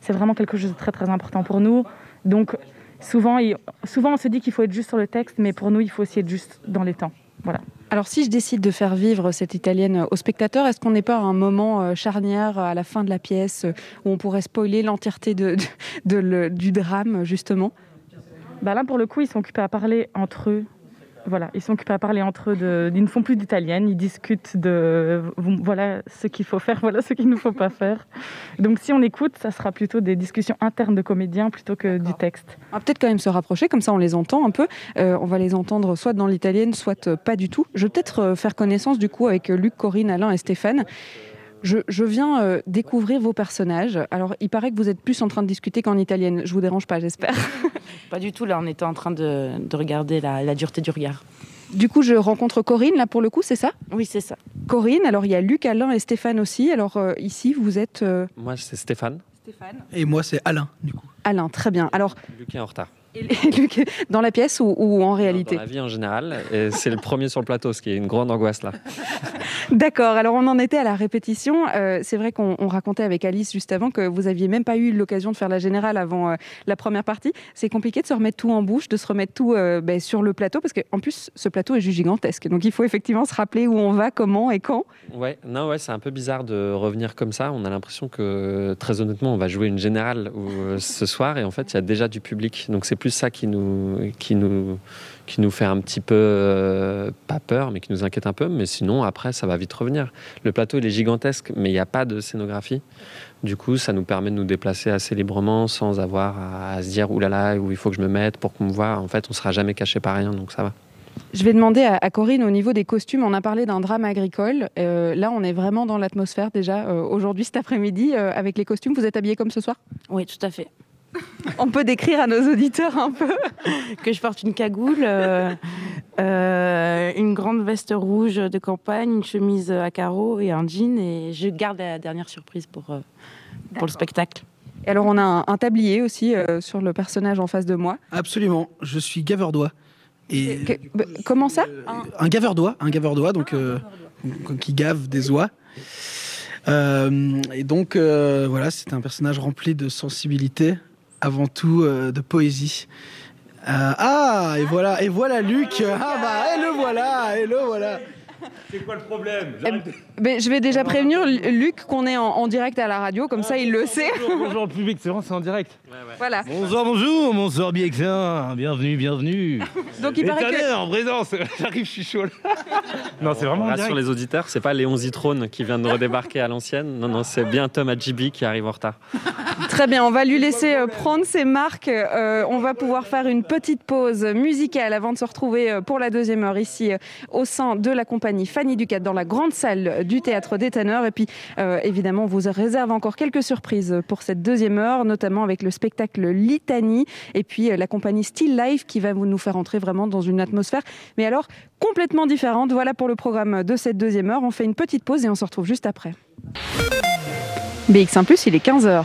c'est vraiment quelque chose de très très important pour nous. Donc souvent, souvent on se dit qu'il faut être juste sur le texte, mais pour nous, il faut aussi être juste dans les temps. Voilà. Alors si je décide de faire vivre cette italienne au spectateur, est-ce qu'on n'est pas à un moment euh, charnière à la fin de la pièce où on pourrait spoiler l'entièreté de, du drame justement? Bah Là pour le coup ils sont occupés à parler entre eux voilà, ils sont occupés à parler entre eux. De, ils ne font plus d'italienne, ils discutent de voilà ce qu'il faut faire, (laughs) voilà ce qu'il ne faut pas faire. Donc si on écoute, ça sera plutôt des discussions internes de comédiens plutôt que du texte. On va peut-être quand même se rapprocher, comme ça on les entend un peu. Euh, on va les entendre soit dans l'italienne, soit euh, pas du tout. Je vais peut-être euh, faire connaissance du coup avec Luc, Corinne, Alain et Stéphane. Je, viens euh, découvrir vos personnages. Alors, il paraît que vous êtes plus en train de discuter qu'en italienne. Je vous dérange pas, j'espère. (laughs) Pas du tout. Là, on était en train de, regarder la, dureté du regard. Du coup, je rencontre Corinne, là, pour le coup, c'est ça? Oui, c'est ça. Corinne, alors il y a Luc, Alain et Stéphane aussi. Alors, euh, ici, vous êtes... Euh, Moi, c'est Stéphane. Stéphane. Et moi, c'est Alain, du coup. Alain, très bien. Alors... Luc est en retard. Et (laughs) Luc, dans la pièce ou, en réalité Dans la vie en général. C'est le premier sur le plateau, ce qui est une grande angoisse là. (laughs) D'accord. Alors on en était à la répétition. Euh, c'est vrai qu'on racontait avec Alice juste avant que vous aviez même pas eu l'occasion de faire la générale avant euh, la première partie. C'est compliqué de se remettre tout en bouche, de se remettre tout euh, ben, sur le plateau parce qu'en plus ce plateau est juste gigantesque. Donc il faut effectivement se rappeler où on va, comment et quand. Ouais, non, ouais, c'est un peu bizarre de revenir comme ça. On a l'impression que très honnêtement, on va jouer une générale ce soir et en fait il y a déjà du public. Donc c'est plus ça qui nous, qui nous, qui nous fait un petit peu, euh, pas peur, mais qui nous inquiète un peu. Mais sinon, après, ça va vite revenir. Le plateau, il est gigantesque, mais il n'y a pas de scénographie. Du coup, ça nous permet de nous déplacer assez librement sans avoir à, se dire oulala, où il faut que je me mette pour qu'on me voit. En fait, on sera jamais caché par rien, donc ça va. Je vais demander à, Corinne au niveau des costumes. On a parlé d'un drame agricole. Euh, là, on est vraiment dans l'atmosphère déjà euh, aujourd'hui, cet après-midi, avec les costumes. Vous êtes habillés comme ce soir? Oui, tout à fait. On peut décrire à nos auditeurs un peu que je porte une cagoule, euh, euh, une grande veste rouge de campagne, une chemise à carreaux et un jean. Et je garde la dernière surprise pour, euh, pour le spectacle. Et alors on a un, tablier aussi sur le personnage en face de moi. Absolument, je suis gaveur d'oie. Et, bah, comment ça? Un gaveur d'oie, un gaveur d'oie, donc qui gave des oies. et donc voilà, c'est un personnage rempli de sensibilité, avant tout de poésie. Euh, ah, et voilà, et voilà Luc. Ah bah, et le voilà, et le voilà. C'est quoi le problème? Mais Je vais déjà prévenir Luc qu'on est en, direct à la radio, comme ça il le sait. Bonjour, (laughs) le public, c'est vrai, c'est en direct. Voilà. Bonjour, bonjour, bonsoir bien bienvenue, bienvenue. (laughs) Donc il paraît que... en présence, (laughs) j'arrive, je suis chaud Non, c'est vraiment Rassure les auditeurs, c'est pas Léon Zitrone qui vient de redébarquer à l'ancienne. Non, non, c'est bien Tom Adjibi qui arrive en retard. Très bien, on va lui laisser euh, prendre ses marques. Euh, on va pouvoir faire une petite pause musicale avant de se retrouver euh, pour la deuxième heure ici au sein de la compagnie Fanny Ducat dans la grande salle du théâtre des Tanneurs. Et puis évidemment, on vous réserve encore quelques surprises pour cette deuxième heure, notamment avec le spectacle Litanie et puis la compagnie Still Life qui va nous faire entrer vraiment dans une atmosphère, mais alors complètement différente. Voilà pour le programme de cette deuxième heure. On fait une petite pause et on se retrouve juste après. BX1 ⁇ il est 15h.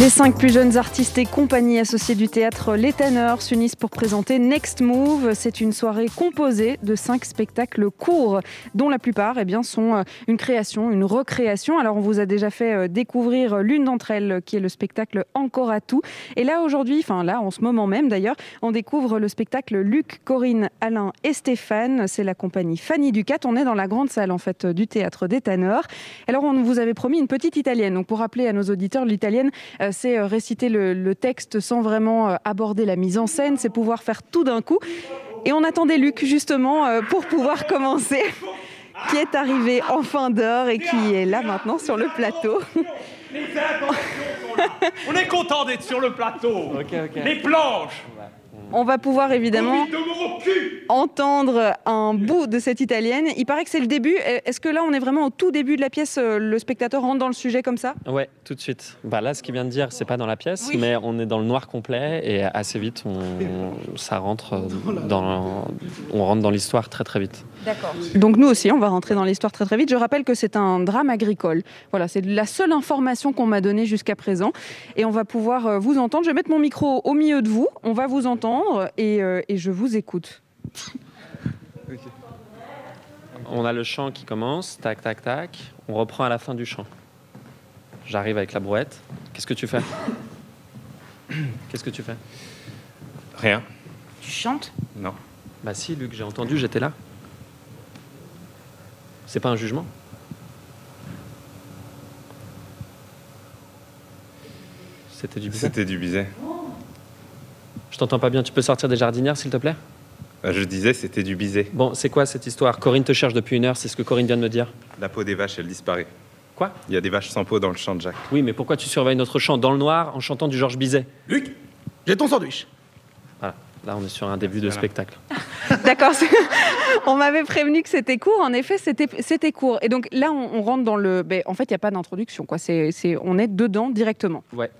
les cinq plus jeunes artistes et compagnies associées du théâtre Les Tanneurs s'unissent pour présenter Next Move. C'est une soirée composée de cinq spectacles courts, dont la plupart eh bien, sont euh, une création, une recréation. Alors on vous a déjà fait euh, découvrir l'une d'entre elles, qui est le spectacle Encore à tout. Et là aujourd'hui, enfin là en ce moment même d'ailleurs, on découvre le spectacle Luc, Corinne, Alain et Stéphane. C'est la compagnie Fanny Ducat. On est dans la grande salle en fait du théâtre des Tanneurs. Alors on vous avait promis une petite italienne. Donc pour rappeler à nos auditeurs, l'italienne euh, c'est euh, réciter le, texte sans vraiment euh, aborder la mise en scène, c'est pouvoir faire tout d'un coup. Et on attendait Luc justement euh, pour pouvoir commencer, (laughs) qui est arrivé en fin d'heure et qui est là maintenant sur le plateau. On est content d'être sur le plateau. Les planches. On va pouvoir évidemment entendre un bout de cette italienne. Il paraît que c'est le début. Est-ce que là, on est vraiment au tout début de la pièce euh, Le spectateur rentre dans le sujet comme ça? Ouais, tout de suite. Bah là, ce qu'il vient de dire, c'est pas dans la pièce, mais on est dans le noir complet et assez vite, on, ça rentre dans, on rentre dans l'histoire très très vite. D'accord. Donc nous aussi, on va rentrer dans l'histoire très très vite. Je rappelle que c'est un drame agricole. Voilà, c'est la seule information qu'on m'a donnée jusqu'à présent. Et on va pouvoir euh, vous entendre. Je vais mettre mon micro au milieu de vous. On va vous entendre et, euh, et je vous écoute. On a le chant qui commence, tac, tac, tac. On reprend à la fin du chant. J'arrive avec la brouette. Qu'est-ce que tu fais? Qu'est-ce que tu fais? Rien. Tu chantes? Non. Bah si, Luc, j'ai entendu, j'étais là. C'est pas un jugement? C'était du bizet? C'était du bizet. Je t'entends pas bien. Tu peux sortir des jardinières, s'il te plaît? Bah, Je disais, c'était du bizet. Bon, c'est quoi cette histoire? Corinne te cherche depuis une heure, c'est ce que Corinne vient de me dire. La peau des vaches, elle disparaît. Quoi? Il y a des vaches sans peau dans le champ de Jacques. Oui, mais pourquoi tu surveilles notre champ dans le noir en chantant du Georges Bizet? Luc, j'ai ton sandwich. Là on est sur un début de spectacle. (laughs) D'accord. on m'avait prévenu que c'était court. En effet, c'était court. Et donc là, on, rentre dans le. Ben, en fait, il n'y a pas d'introduction. Quoi. C'est, on est dedans directement. Ouais.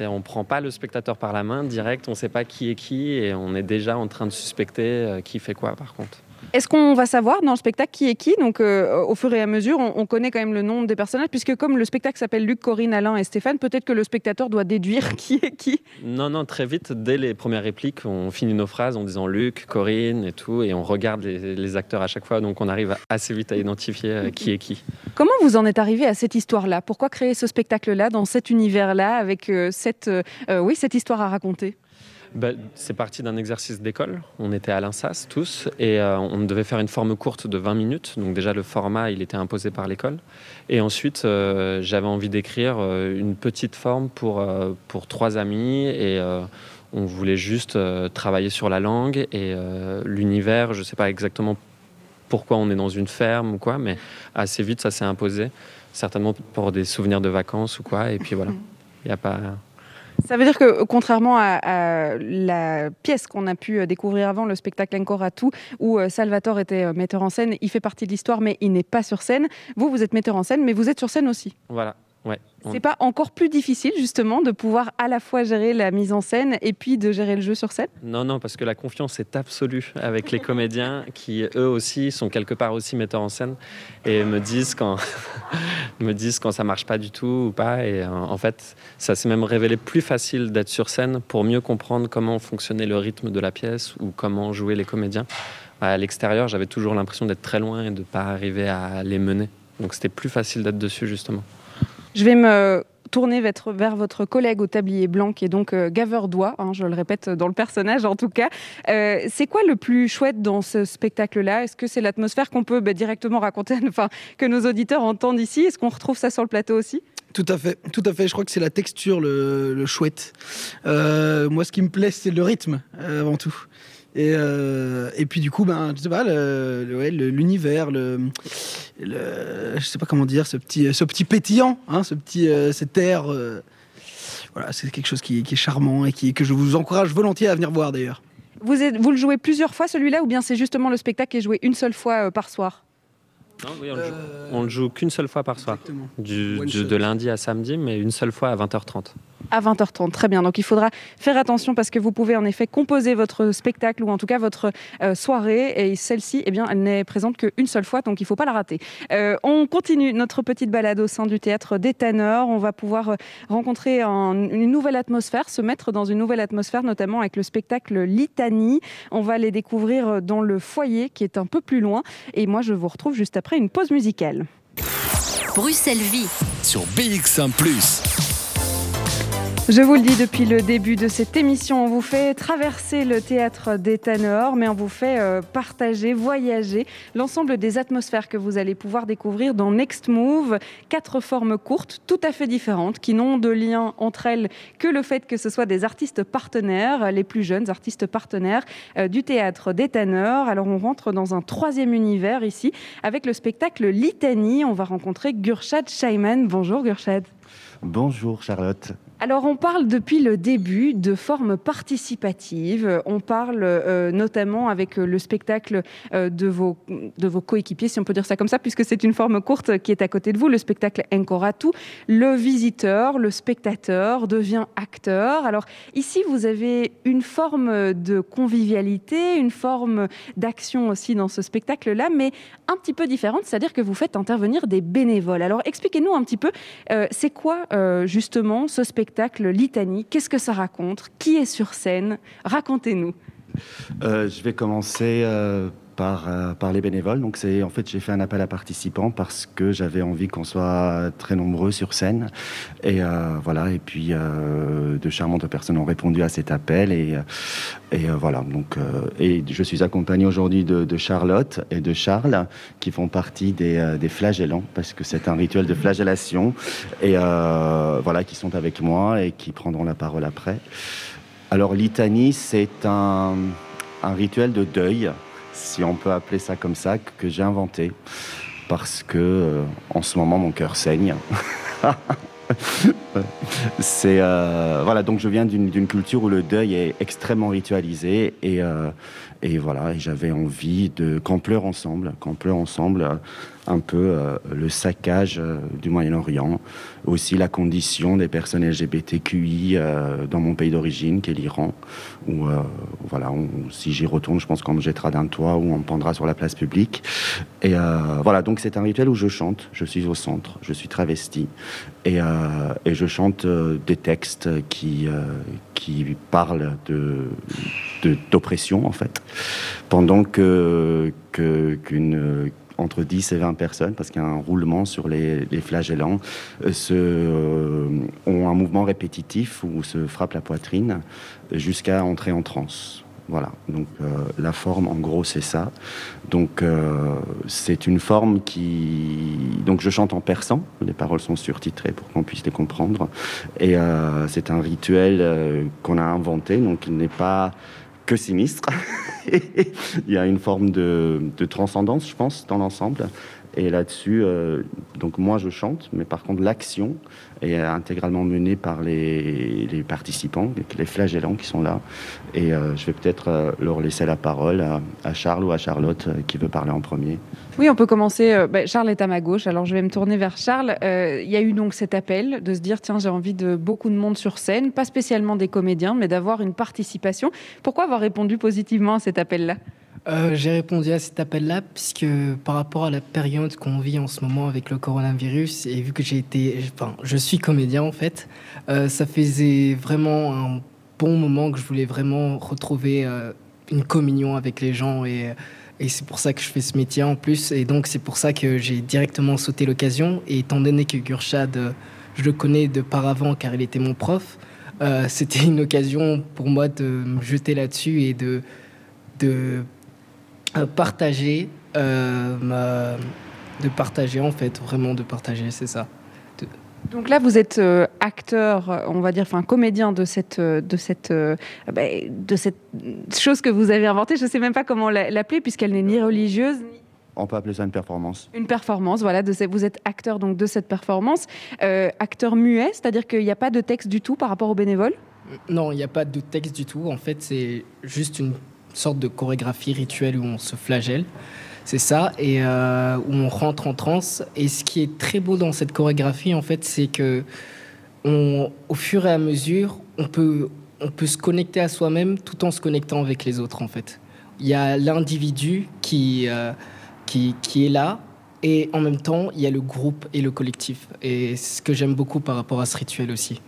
On ne prend pas le spectateur par la main direct. On ne sait pas qui est qui et on est déjà en train de suspecter euh, qui fait quoi. Par contre. Est-ce qu'on va savoir dans le spectacle qui est qui? Donc, euh, au fur et à mesure, on, connaît quand même le nom des personnages, puisque comme le spectacle s'appelle Luc, Corinne, Alain et Stéphane, peut-être que le spectateur doit déduire (laughs) qui est qui. Non, non, très vite, dès les premières répliques, on finit nos phrases en disant Luc, Corinne et tout, et on regarde les, acteurs à chaque fois, donc on arrive assez vite à identifier euh, qui est qui. Comment vous en êtes arrivé à cette histoire-là? Pourquoi créer ce spectacle-là, dans cet univers-là, avec euh, cette, oui, cette histoire à raconter? Bah, c'est parti d'un exercice d'école. On était à l'INSAS tous et euh, on devait faire une forme courte de 20 minutes. Donc déjà le format, il était imposé par l'école. Et ensuite, euh, j'avais envie d'écrire euh, une petite forme pour, pour trois amis et on voulait juste travailler sur la langue et l'univers. Je ne sais pas exactement pourquoi on est dans une ferme ou quoi, mais assez vite ça s'est imposé. Certainement pour des souvenirs de vacances ou quoi. Et puis voilà, (laughs) il n'y a pas... Ça veut dire que, contrairement à, la pièce qu'on a pu euh, découvrir avant, le spectacle Encore à tout, où euh, Salvatore était euh, metteur en scène, il fait partie de l'histoire, mais il n'est pas sur scène. Vous, vous êtes metteur en scène, mais vous êtes sur scène aussi. Voilà. Ouais. C'est pas encore plus difficile justement de pouvoir à la fois gérer la mise en scène et puis de gérer le jeu sur scène? Non, non, parce que la confiance est absolue avec les comédiens qui eux aussi sont quelque part aussi metteurs en scène et me disent quand (laughs) me disent quand ça marche pas du tout ou pas. Et euh, en fait, ça s'est même révélé plus facile d'être sur scène pour mieux comprendre comment fonctionnait le rythme de la pièce ou comment jouer les comédiens. À l'extérieur, j'avais toujours l'impression d'être très loin et de pas arriver à les mener. Donc c'était plus facile d'être dessus justement. Je vais me tourner vers votre collègue au tablier blanc, qui est donc euh, Gaveur Doigt, hein, je le répète dans le personnage en tout cas. Euh, c'est quoi le plus chouette dans ce spectacle-là? Est-ce que c'est l'atmosphère qu'on peut bah, directement raconter, enfin que nos auditeurs entendent ici? Est-ce qu'on retrouve ça sur le plateau aussi? Tout à fait, tout à fait. Je crois que c'est la texture le, chouette. Euh, moi, ce qui me plaît, c'est le rythme avant tout. Et, euh, et puis du coup, ben, je sais pas, l'univers, le, le, je sais pas comment dire, ce petit, ce petit pétillant, hein, ce petit, euh, cet air, euh, voilà, c'est quelque chose qui, qui, est charmant et qui, que je vous encourage volontiers à venir voir d'ailleurs. Vous, êtes, vous le jouez plusieurs fois celui-là ou bien c'est justement le spectacle qui est joué une seule fois par soir? Non, oui, on, le joue, qu'une seule fois par soir, du, de lundi à samedi, mais une seule fois à 20h30 à 20h30. Très bien. Donc il faudra faire attention parce que vous pouvez en effet composer votre spectacle ou en tout cas votre euh, soirée et celle-ci, eh bien, elle n'est présente qu'une seule fois, donc il ne faut pas la rater. Euh, on continue notre petite balade au sein du théâtre des Tanneurs. On va pouvoir euh, rencontrer une nouvelle atmosphère, se mettre dans une nouvelle atmosphère, notamment avec le spectacle Litanie. On va les découvrir dans le foyer qui est un peu plus loin. Et moi, je vous retrouve juste après une pause musicale. Bruxelles Vie sur BX1 ⁇ je vous le dis depuis le début de cette émission, on vous fait traverser le théâtre des Tanors, mais on vous fait euh, partager, voyager l'ensemble des atmosphères que vous allez pouvoir découvrir dans Next Move. Quatre formes courtes, tout à fait différentes, qui n'ont de lien entre elles que le fait que ce soit des artistes partenaires, les plus jeunes artistes partenaires euh, du théâtre des Tanors. Alors on rentre dans un troisième univers ici avec le spectacle Litanie. On va rencontrer Gurshad Shaiman. Bonjour Gurshad. Bonjour Charlotte. Alors on parle depuis le début de formes participatives. On parle euh, notamment avec euh, le spectacle euh, de vos, de vos coéquipiers, si on peut dire ça comme ça, puisque c'est une forme courte qui est à côté de vous, le spectacle Encoratu. Le visiteur, le spectateur devient acteur. Alors ici, vous avez une forme de convivialité, une forme d'action aussi dans ce spectacle-là, mais un petit peu différente, c'est-à-dire que vous faites intervenir des bénévoles. Alors expliquez-nous un petit peu, c'est quoi justement ce spectacle Litanie. Qu'est-ce que ça raconte? Qui est sur scène? Racontez-nous. Euh, je vais commencer euh, par, euh, par les bénévoles. Donc c'est en fait j'ai fait un appel à participants parce que j'avais envie qu'on soit très nombreux sur scène. Et voilà. Et puis de charmantes personnes ont répondu à cet appel et, voilà. Donc et je suis accompagné aujourd'hui de, Charlotte et de Charles qui font partie des, flagellants parce que c'est un rituel de flagellation et voilà qui sont avec moi et qui prendront la parole après. Alors litanie, c'est un, rituel de deuil, si on peut appeler ça comme ça, que j'ai inventé parce que euh, en ce moment mon cœur saigne. (laughs) c'est euh, voilà donc je viens d'une culture où le deuil est extrêmement ritualisé et, euh, et voilà j'avais envie de qu'on pleure ensemble qu'on pleure ensemble un peu euh, le saccage euh, du Moyen-Orient, aussi la condition des personnes LGBTQI euh, dans mon pays d'origine, qui est l'Iran, où voilà, si j'y retourne, je pense qu'on me jettera d'un toit ou on me pendra sur la place publique. Et voilà, donc c'est un rituel où je chante, je suis au centre, je suis travesti, et, et je chante des textes qui, qui parlent de d'oppression en fait, pendant que qu'une entre 10 et 20 personnes, parce qu'il y a un roulement sur les, flagellants, euh, se, euh, ont un mouvement répétitif où se frappe la poitrine jusqu'à entrer en transe. Voilà, donc euh, la forme en gros c'est ça. Donc c'est une forme qui... Donc je chante en persan, les paroles sont surtitrées pour qu'on puisse les comprendre. Et c'est un rituel qu'on a inventé, donc il n'est pas que sinistre. (laughs) il y a une forme de, transcendance, je pense, dans l'ensemble. Et là-dessus, donc moi je chante, mais par contre l'action est intégralement menée par les, participants, les flagellants qui sont là. Et je vais peut-être leur laisser la parole à, Charles ou à Charlotte qui veut parler en premier. Oui, on peut commencer. Ben, Charles est à ma gauche, alors je vais me tourner vers Charles. Il y a eu donc cet appel de se dire tiens, j'ai envie de beaucoup de monde sur scène, pas spécialement des comédiens, mais d'avoir une participation. Pourquoi avoir répondu positivement à cet appel-là? Euh, J'ai répondu à cet appel-là puisque par rapport à la période qu'on vit en ce moment avec le coronavirus et vu que j'ai été, enfin, je suis comédien en fait, euh, ça faisait vraiment un bon moment que je voulais vraiment retrouver euh, une communion avec les gens et et c'est pour ça que je fais ce métier en plus. Et donc, c'est pour ça que j'ai directement sauté l'occasion. Et étant donné que Gurchad, je le connais de par avant car il était mon prof, c'était une occasion pour moi de me jeter là-dessus et de, de partager, euh, de partager en fait, vraiment de partager, c'est ça. Donc là, vous êtes acteur, on va dire, enfin comédien de cette, de cette, bah, de cette chose que vous avez inventée. Je ne sais même pas comment l'appeler puisqu'elle n'est ni religieuse ni on peut appeler ça une performance. Une performance, voilà. De vous êtes acteur donc de cette performance, euh, acteur muet, c'est-à-dire qu'il n'y a pas de texte du tout par rapport aux bénévoles? Non, il n'y a pas de texte du tout. En fait, c'est juste une sorte de chorégraphie rituelle où on se flagelle. C'est ça, et euh, où on rentre en transe. Et ce qui est très beau dans cette chorégraphie, en fait, c'est que au fur et à mesure, on peut, on peut se connecter à soi-même tout en se connectant avec les autres, en fait. Il y a l'individu qui, euh, qui, est là. Et en même temps, il y a le groupe et le collectif. Et ce que j'aime beaucoup par rapport à ce rituel aussi.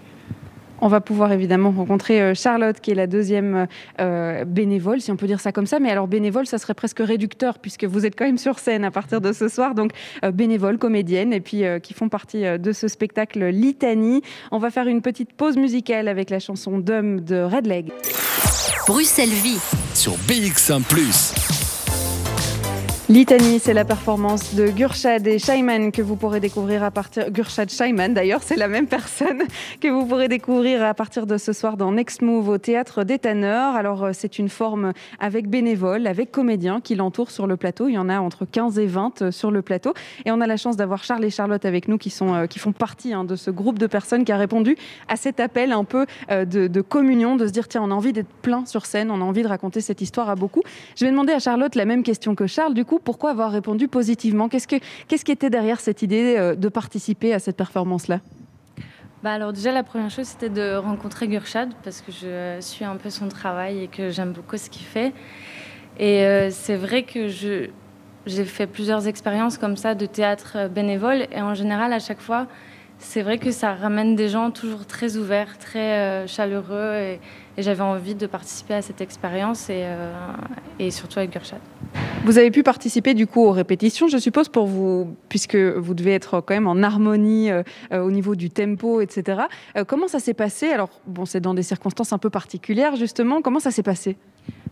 On va pouvoir évidemment rencontrer euh, Charlotte, qui est la deuxième euh, bénévole, si on peut dire ça comme ça. Mais alors bénévole, ça serait presque réducteur, puisque vous êtes quand même sur scène à partir de ce soir. Donc euh, bénévole, comédienne, et puis qui font partie de ce spectacle Litanie. On va faire une petite pause musicale avec la chanson Dum de Red Leg. Bruxelles Vie. Sur BX1 ⁇ Litanie, c'est la performance de Gurshad et Shaiman que vous pourrez découvrir à partir. Gurshad Shaiman, d'ailleurs, c'est la même personne (laughs) que vous pourrez découvrir à partir de ce soir dans Next Move au théâtre des Tanneurs. Alors, euh, c'est une forme avec bénévoles, avec comédiens qui l'entourent sur le plateau. Il y en a entre 15 et 20 euh, sur le plateau. Et on a la chance d'avoir Charles et Charlotte avec nous qui, sont, euh, qui font partie hein, de ce groupe de personnes qui a répondu à cet appel un peu de, de communion, de se dire tiens, on a envie d'être plein sur scène, on a envie de raconter cette histoire à beaucoup. Je vais demander à Charlotte la même question que Charles. Du coup, pourquoi avoir répondu positivement Qu'est-ce, que, qu'est-ce qui était derrière cette idée euh, de participer à cette performance-là? Bah alors déjà la première chose c'était de rencontrer Gurshad parce que je suis un peu son travail et que j'aime beaucoup ce qu'il fait. Et euh, c'est vrai que j'ai fait plusieurs expériences comme ça de théâtre bénévole et en général à chaque fois c'est vrai que ça ramène des gens toujours très ouverts, très euh, chaleureux et, j'avais envie de participer à cette expérience et, et surtout avec Gurshad. Vous avez pu participer du coup aux répétitions, je suppose, pour vous, puisque vous devez être quand même en harmonie euh, euh, au niveau du tempo, etc. Euh, comment ça s'est passé? Alors, bon, c'est dans des circonstances un peu particulières, justement. Comment ça s'est passé?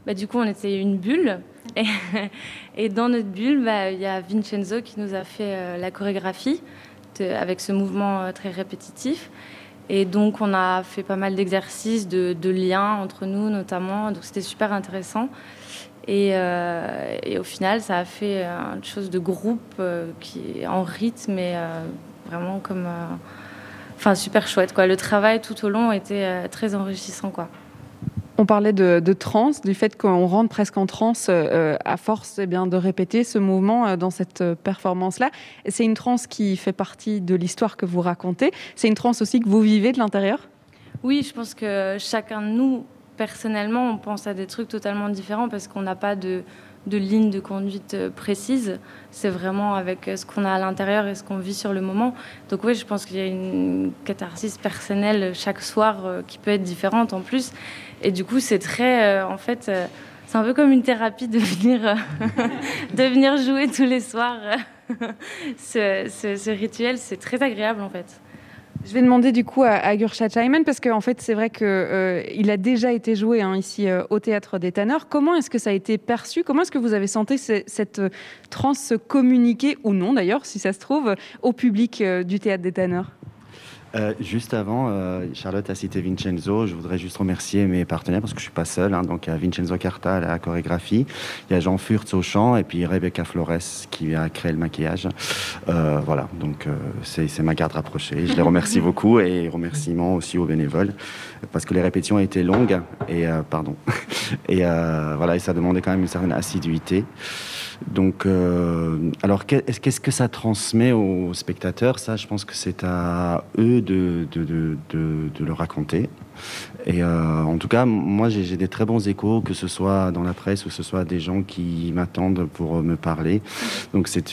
Bah, Du coup, on était une bulle. (laughs) Et, dans notre bulle, bah, il y a Vincenzo qui nous a fait la chorégraphie avec ce mouvement très répétitif. Et donc, on a fait pas mal d'exercices, de, de liens entre nous, notamment. Donc, c'était super intéressant. Euh, et, au final, ça a fait une chose de groupe euh, qui est en rythme et euh, vraiment comme. Enfin, super chouette. Quoi. Le travail tout au long était très enrichissant. Quoi. On parlait de, de transe, du fait qu'on rentre presque en transe à force eh bien, de répéter ce mouvement dans cette performance-là. C'est une transe qui fait partie de l'histoire que vous racontez. C'est une transe aussi que vous vivez de l'intérieur? Oui, je pense que chacun de nous personnellement, on pense à des trucs totalement différents parce qu'on n'a pas de, ligne de conduite euh, précise. C'est vraiment avec euh, ce qu'on a à l'intérieur et ce qu'on vit sur le moment. Donc oui, je pense qu'il y a une catharsis personnelle chaque soir euh, qui peut être différente en plus. Et du coup, c'est très... en fait, c'est un peu comme une thérapie de (laughs) venir, de venir jouer tous les soirs. (laughs) ce, ce rituel, c'est très agréable en fait. Je vais demander du coup à, à Gurshad parce qu'en fait c'est vrai qu'il euh, a déjà été joué hein, ici euh, au Théâtre des Tanneurs. Comment est-ce que ça a été perçu? Comment est-ce que vous avez senti cette euh, transe se communiquer, ou non d'ailleurs, si ça se trouve, au public du Théâtre des Tanneurs? Euh, juste avant, euh, Charlotte a cité Vincenzo. Je voudrais juste remercier mes partenaires parce que je suis pas seul. Hein. donc, il y a Vincenzo Carta à la chorégraphie, il y a Jean Furtz au chant et puis Rebecca Flores qui a créé le maquillage. Euh, voilà, donc c'est ma garde rapprochée. Je les remercie (laughs) beaucoup et remerciements aussi aux bénévoles parce que les répétitions étaient longues et pardon (laughs) et voilà et ça demandait quand même une certaine assiduité. Donc, euh, alors qu'est-ce que ça transmet aux spectateurs? Ça, je pense que c'est à eux de, le raconter. Et euh, en tout cas, moi, j'ai des très bons échos, que ce soit dans la presse ou que ce soit des gens qui m'attendent pour me parler. Donc, c'est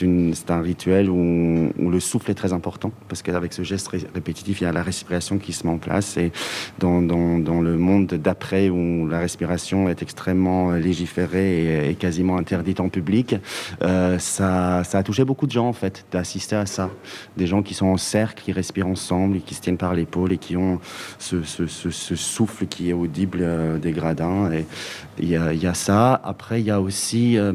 un rituel où, le souffle est très important, parce qu'avec ce geste répétitif, il y a la respiration qui se met en place. Et dans, le monde d'après, où la respiration est extrêmement légiférée et, quasiment interdite en public, euh, ça, a touché beaucoup de gens, en fait, d'assister à ça. Des gens qui sont en cercle, qui respirent ensemble, et qui se tiennent par l'épaule et qui ont ce souffle qui est audible euh, des gradins. Et il y, a, ça. Après, il y a aussi euh,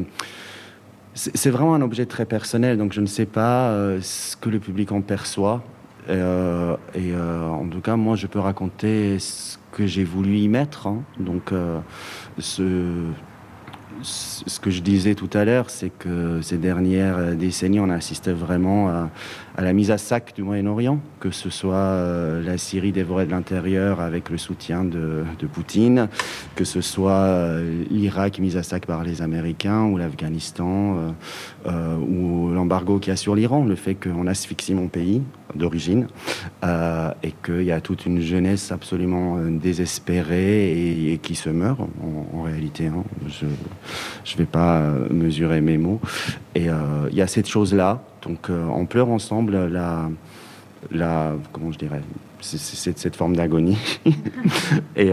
c'est vraiment un objet très personnel, donc je ne sais pas euh, ce que le public en perçoit. et en tout cas, moi, je peux raconter ce que j'ai voulu y mettre. Hein. Donc, ce, que je disais tout à l'heure, c'est que ces dernières décennies, on assisté vraiment à, la mise à sac du Moyen-Orient, que ce soit euh, la Syrie dévorée de l'intérieur avec le soutien de, Poutine, que ce soit euh, l'Irak mis à sac par les Américains, ou l'Afghanistan, euh, ou l'embargo qu'il y a sur l'Iran, le fait qu'on asphyxie mon pays d'origine, et qu'il y a toute une jeunesse absolument désespérée et, qui se meurt en, réalité. Hein. Je, ne vais pas euh, mesurer mes mots. Et euh, il y a cette chose-là. Donc euh, on pleure ensemble la, la comment je dirais, c'est cette forme d'agonie. (laughs) et,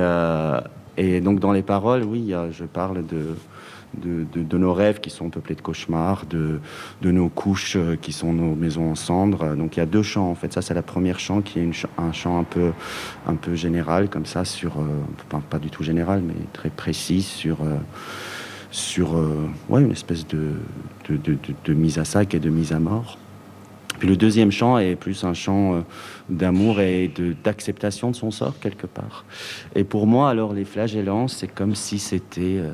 et, donc dans les paroles, oui, je parle de, de, nos rêves qui sont peuplés de cauchemars, de, de, nos couches qui sont nos maisons en cendres. Donc il y a deux chants en fait. Ça c'est la première chant qui est un chant un peu, un peu général comme ça sur, pas, du tout général mais très précis sur sur euh, ouais, une espèce de, de, mise à sac et de mise à mort. Puis le deuxième chant est plus un chant euh, d'amour et d'acceptation de, son sort quelque part. Et pour moi, alors, les flagellants, c'est comme si c'était euh,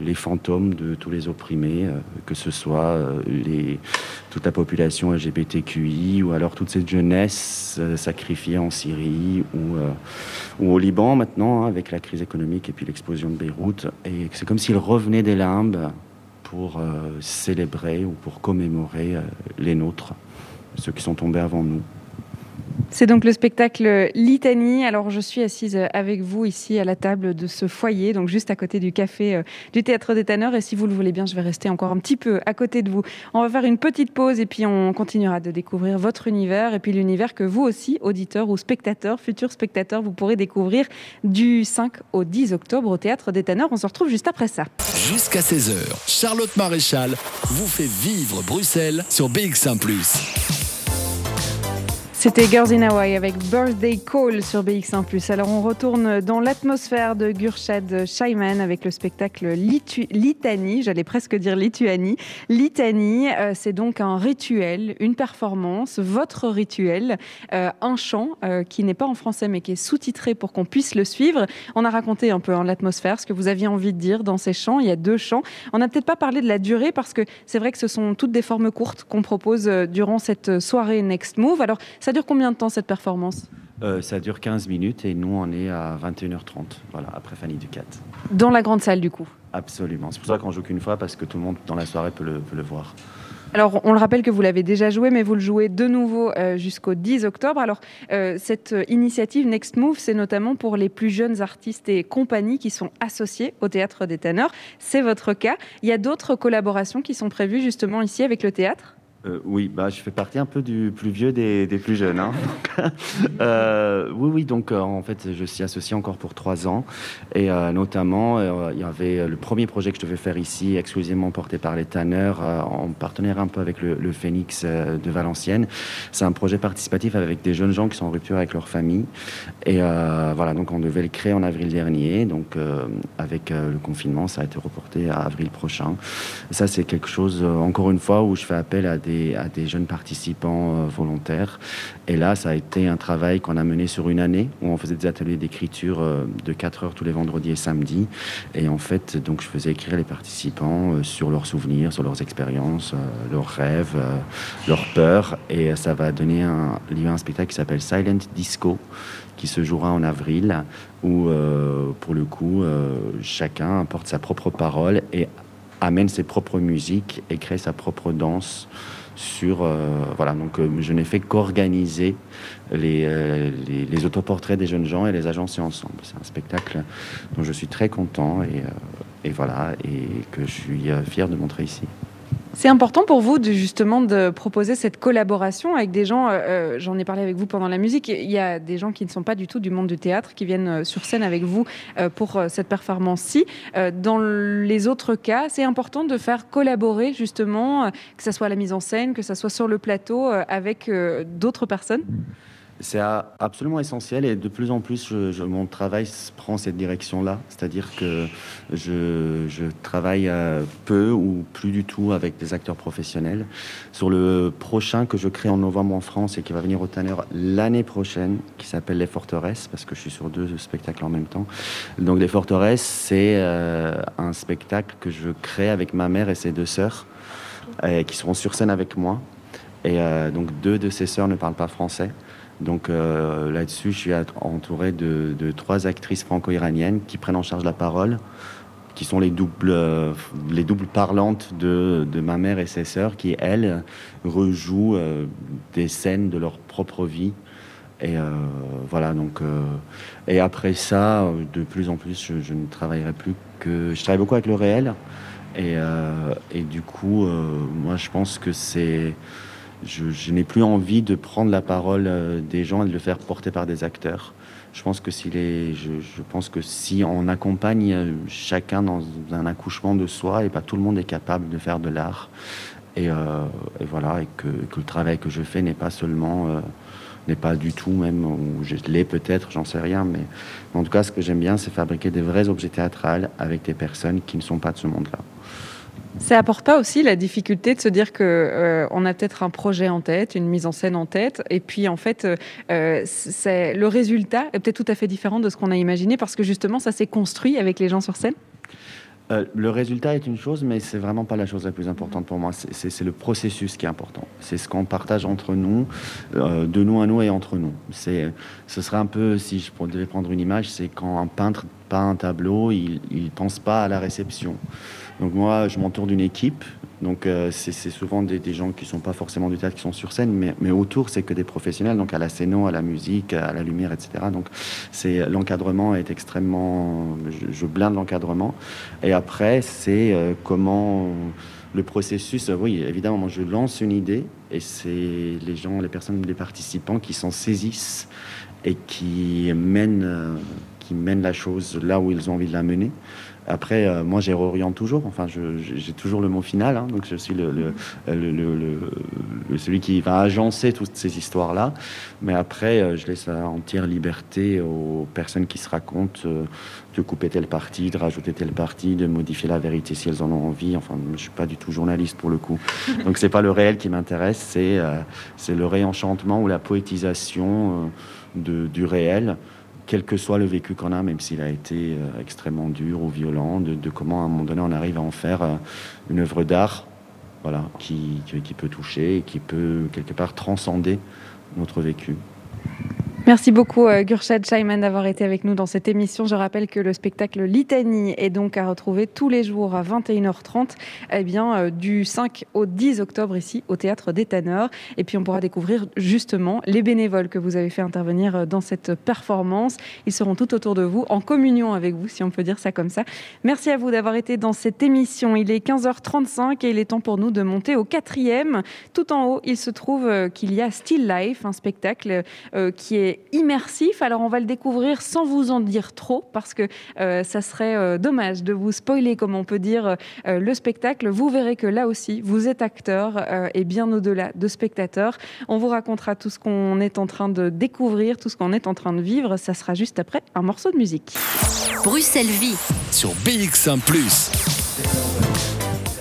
les fantômes de tous les opprimés, que ce soit toute la population LGBTQI ou alors toute cette jeunesse sacrifiée en Syrie ou au Liban maintenant, hein, avec la crise économique et puis l'explosion de Beyrouth. Et c'est comme s'il revenait des limbes pour euh, célébrer ou pour commémorer euh, les nôtres, ceux qui sont tombés avant nous. C'est donc le spectacle Litanie. Alors, je suis assise avec vous ici à la table de ce foyer, donc juste à côté du café euh, du Théâtre des Tanneurs. Et si vous le voulez bien, je vais rester encore un petit peu à côté de vous. On va faire une petite pause et puis on continuera de découvrir votre univers et puis l'univers que vous aussi, auditeurs ou spectateurs, futurs spectateurs, vous pourrez découvrir du 5 au 10 octobre au Théâtre des Tanneurs. On se retrouve juste après ça. Jusqu'à 16h, Charlotte Maréchal vous fait vivre Bruxelles sur BX1 ⁇ c'était Girls in Hawaii avec Birthday Call sur BX1+. Alors on retourne dans l'atmosphère de Gurshad Shaiman avec le spectacle Litanie, j'allais presque dire Lituanie. Litanie, euh, c'est donc un rituel, une performance, votre rituel, euh, un chant euh, qui n'est pas en français mais qui est sous-titré pour qu'on puisse le suivre. On a raconté un peu en l'atmosphère ce que vous aviez envie de dire dans ces chants. Il y a deux chants. On n'a peut-être pas parlé de la durée parce que c'est vrai que ce sont toutes des formes courtes qu'on propose durant cette soirée Next Move. Alors ça dure combien de temps cette performance? Euh, ça dure 15 minutes et nous on est à 21h30, voilà, après Fanny Ducat. Dans la grande salle du coup? Absolument, c'est pour ça qu'on joue qu'une fois parce que tout le monde dans la soirée peut le, le voir. Alors, on le rappelle que vous l'avez déjà joué, mais vous le jouez de nouveau euh, jusqu'au 10 octobre. Alors, euh, cette initiative Next Move, c'est notamment pour les plus jeunes artistes et compagnies qui sont associés au Théâtre des Tanneurs. C'est votre cas. Il y a d'autres collaborations qui sont prévues justement ici avec le théâtre? Euh, oui, bah, je fais partie un peu du plus vieux des, plus jeunes. Hein. (laughs) Euh, oui, oui, donc euh, en fait, je suis associé encore pour trois ans. Et notamment, il y avait le premier projet que je devais faire ici, exclusivement porté par les tanneurs, en partenaire un peu avec le Phoenix de Valenciennes. C'est un projet participatif avec des jeunes gens qui sont en rupture avec leur famille. Et voilà, donc on devait le créer en avril dernier. Donc avec le confinement, ça a été reporté à avril prochain. ça, c'est quelque chose, encore une fois, où je fais appel à des à des jeunes participants volontaires. Et là, ça a été un travail qu'on a mené sur une année, où on faisait des ateliers d'écriture de 4 heures tous les vendredis et samedis. Et en fait, donc, je faisais écrire les participants sur leurs souvenirs, sur leurs expériences, leurs rêves, leurs peurs. Et ça va donner un, lieu un spectacle qui s'appelle Silent Disco, qui se jouera en avril, où euh, pour le coup, euh, chacun apporte sa propre parole et amène ses propres musiques et crée sa propre danse sur euh, voilà donc je n'ai fait qu'organiser les, les, autoportraits des jeunes gens et les agencer ensemble. C'est un spectacle dont je suis très content et, et voilà et que je suis fier de montrer ici c'est important pour vous de justement de proposer cette collaboration avec des gens. Euh, euh, j'en ai parlé avec vous pendant la musique. Il y a des gens qui ne sont pas du tout du monde du théâtre qui viennent euh, sur scène avec vous pour cette performance-ci. Dans les autres cas, c'est important de faire collaborer justement, que ce soit la mise en scène, que ce soit sur le plateau, avec d'autres personnes. C'est absolument essentiel et de plus en plus, mon travail prend cette direction-là. C'est-à-dire que je, travaille euh, peu ou plus du tout avec des acteurs professionnels. Sur le prochain que je crée en novembre en France et qui va venir au Tanner l'année prochaine, qui s'appelle Les Forteresses, parce que je suis sur deux spectacles en même temps. Donc Les Forteresses, c'est euh, un spectacle que je crée avec ma mère et ses deux sœurs, euh, qui seront sur scène avec moi. Et donc deux de ces sœurs ne parlent pas français. Donc euh, là-dessus, je suis entouré de, trois actrices franco-iraniennes qui prennent en charge la parole, qui sont les doubles, euh, les doubles parlantes de, ma mère et ses sœurs, qui, elles, rejouent euh, des scènes de leur propre vie. Et voilà, donc. et après ça, de plus en plus, je, ne travaillerai plus que. Je travaille beaucoup avec le réel. Et, et du coup, moi, je pense que c'est je, n'ai plus envie de prendre la parole euh, des gens et de le faire porter par des acteurs. Je pense que si, on accompagne euh, chacun dans un accouchement de soi, et pas tout le monde est capable de faire de l'art. Et, euh, voilà, et que, le travail que je fais n'est pas seulement, n'est pas du tout même, ou je l'ai peut-être, j'en sais rien, mais en tout cas, ce que j'aime bien, c'est fabriquer des vrais objets théâtrales avec des personnes qui ne sont pas de ce monde-là. Ça apporte pas aussi la difficulté de se dire que euh, on a peut-être un projet en tête, une mise en scène en tête, et puis en fait, euh, c'est le résultat est peut-être tout à fait différent de ce qu'on a imaginé parce que justement, ça s'est construit avec les gens sur scène. Euh, le résultat est une chose, mais c'est vraiment pas la chose la plus importante pour moi. C'est le processus qui est important. C'est ce qu'on partage entre nous, de nous à nous et entre nous. Ce serait un peu, si je devais prendre une image, c'est quand un peintre peint un tableau, il, il pense pas à la réception. Donc moi, je m'entoure d'une équipe. Donc euh, c'est souvent des, gens qui ne sont pas forcément du théâtre qui sont sur scène, mais, autour c'est que des professionnels, donc à la scéno, à la musique, à la lumière, etc. Donc c'est l'encadrement est extrêmement, je, blinde l'encadrement. Et après c'est euh, comment le processus. oui, évidemment, moi, je lance une idée et c'est les gens, les personnes, les participants qui s'en saisissent et qui mènent, euh, qui mènent la chose là où ils ont envie de la mener. Après, euh, moi, j'ai réoriente toujours. Enfin, j'ai toujours le mot final. Hein. donc, je suis le, le, celui qui va agencer toutes ces histoires-là. Mais après, euh, je laisse la entière liberté aux personnes qui se racontent euh, de couper telle partie, de rajouter telle partie, de modifier la vérité si elles en ont envie. Enfin, je suis pas du tout journaliste pour le coup. Donc, c'est pas le réel qui m'intéresse, c'est c'est le réenchantement ou la poétisation du réel quel que soit le vécu qu'on a, même s'il a été euh, extrêmement dur ou violent, de, comment à un moment donné on arrive à en faire euh, une œuvre d'art voilà, qui, qui, peut toucher et qui peut quelque part transcender notre vécu. Merci beaucoup euh, Gurshad Shaiman d'avoir été avec nous dans cette émission. Je rappelle que le spectacle Litanie est donc à retrouver tous les jours à 21h30 eh bien, euh, du 5 au 10 octobre ici au Théâtre des Tanneurs. Et puis on pourra découvrir justement les bénévoles que vous avez fait intervenir euh, dans cette performance. Ils seront tout autour de vous, en communion avec vous si on peut dire ça comme ça. Merci à vous d'avoir été dans cette émission. Il est 15h35 et il est temps pour nous de monter au quatrième. Tout en haut, il se trouve qu'il y a Still Life, un spectacle qui est immersif. Alors on va le découvrir sans vous en dire trop parce que euh, ça serait euh, dommage de vous spoiler, comme on peut dire, euh, le spectacle. Vous verrez que là aussi, vous êtes acteur et bien au-delà de spectateur. On vous racontera tout ce qu'on est en train de découvrir, tout ce qu'on est en train de vivre. Ça sera juste après un morceau de musique. Bruxelles Vie sur BX1 ⁇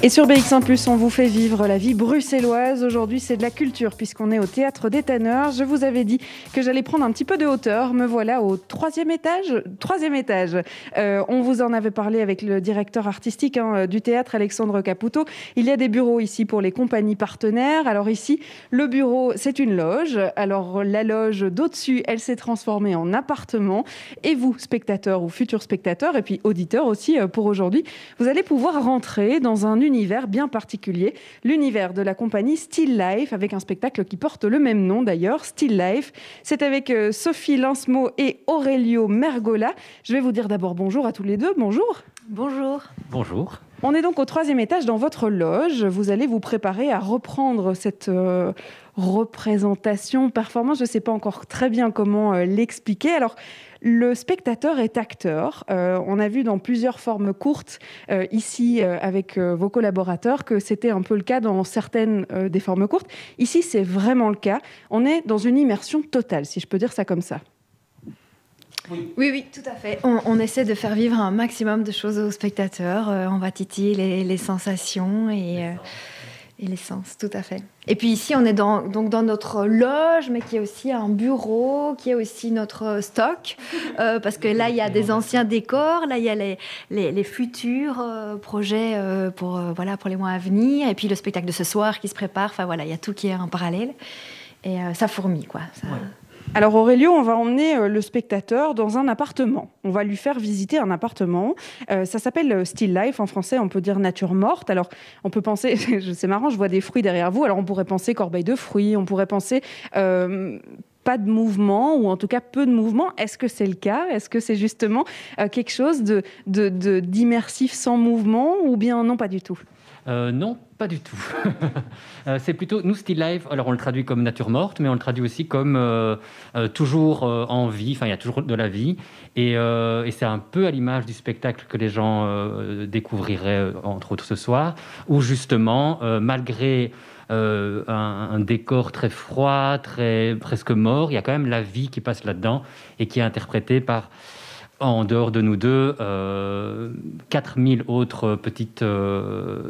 Et sur BX1 on vous fait vivre la vie bruxelloise. Aujourd'hui, c'est de la culture puisqu'on est au théâtre des Tanneurs. Je vous avais dit que j'allais prendre un petit peu de hauteur. Me voilà au troisième étage. Troisième étage. Euh, on vous en avait parlé avec le directeur artistique hein, du théâtre, Alexandre Caputo. Il y a des bureaux ici pour les compagnies partenaires. Alors ici, le bureau, c'est une loge. Alors la loge d'au-dessus, elle s'est transformée en appartement. Et vous, spectateurs ou futurs spectateurs, et puis auditeurs aussi euh, pour aujourd'hui, vous allez pouvoir rentrer dans un univers univers bien particulier, l'univers de la compagnie Still Life, avec un spectacle qui porte le même nom d'ailleurs, Still Life. C'est avec euh, Sophie Lancemo et Aurelio Mergola. Je vais vous dire d'abord bonjour à tous les deux. Bonjour. Bonjour. Bonjour. On est donc au troisième étage dans votre loge. Vous allez vous préparer à reprendre cette euh, représentation, performance. Je ne sais pas encore très bien comment euh, l'expliquer. Alors, le spectateur est acteur. Euh, on a vu dans plusieurs formes courtes euh, ici euh, avec vos collaborateurs que c'était un peu le cas dans certaines des formes courtes. Ici, c'est vraiment le cas. On est dans une immersion totale, si je peux dire ça comme ça. Oui, oui, tout à fait. On, essaie de faire vivre un maximum de choses aux spectateurs. on va titiller les, les sensations et et l'essence, tout à fait. Et puis ici, on est dans, donc dans notre loge, mais qui est aussi un bureau, qui est aussi notre stock, euh, parce que là, il y a des anciens décors, là, il y a les, futurs euh, projets euh, pour, voilà, pour les mois à venir, et puis le spectacle de ce soir qui se prépare, enfin voilà, il y a tout qui est en parallèle, et ça fourmille, quoi. Alors Aurélio, on va emmener euh, le spectateur dans un appartement. On va lui faire visiter un appartement. Euh, ça s'appelle euh, Still Life. En français, on peut dire nature morte. Alors on peut penser, (laughs) c'est marrant, je vois des fruits derrière vous. Alors on pourrait penser corbeille de fruits, on pourrait penser pas de mouvement ou en tout cas peu de mouvement. Est-ce que c'est le cas? Est-ce que c'est justement quelque chose de, d'immersif sans mouvement ou bien non pas du tout? Non, pas du tout. (laughs) Euh, c'est plutôt, nous, Still Life, alors on le traduit comme nature morte, mais on le traduit aussi comme euh, euh, toujours en vie, enfin il y a toujours de la vie. Et, c'est un peu à l'image du spectacle que les gens découvriraient, entre autres ce soir, où justement, malgré un, un, décor très froid, très, presque mort, il y a quand même la vie qui passe là-dedans et qui est interprétée par en dehors de nous deux, 4000 autres petites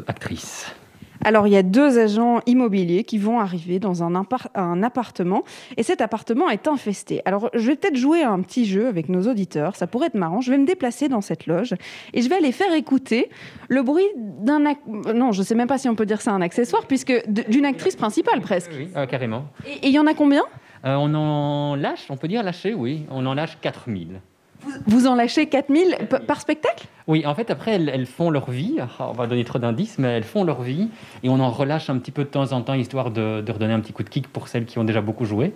actrices. Alors, il y a deux agents immobiliers qui vont arriver dans un, un, appartement et cet appartement est infesté. Alors, je vais peut-être jouer un petit jeu avec nos auditeurs, ça pourrait être marrant. Je vais me déplacer dans cette loge et je vais aller faire écouter le bruit d'un. Non, je ne sais même pas si on peut dire ça un accessoire, puisque d'une actrice principale presque. Oui, euh, carrément. Et il y en a combien? Euh, On en lâche, on peut dire lâcher, oui. On en lâche 4000. Vous en lâchez 4000 par spectacle? Oui, en fait, après, elles, font leur vie. Ah, on va donner trop d'indices, mais elles font leur vie. Et on en relâche un petit peu de temps en temps, histoire de, redonner un petit coup de kick pour celles qui ont déjà beaucoup joué.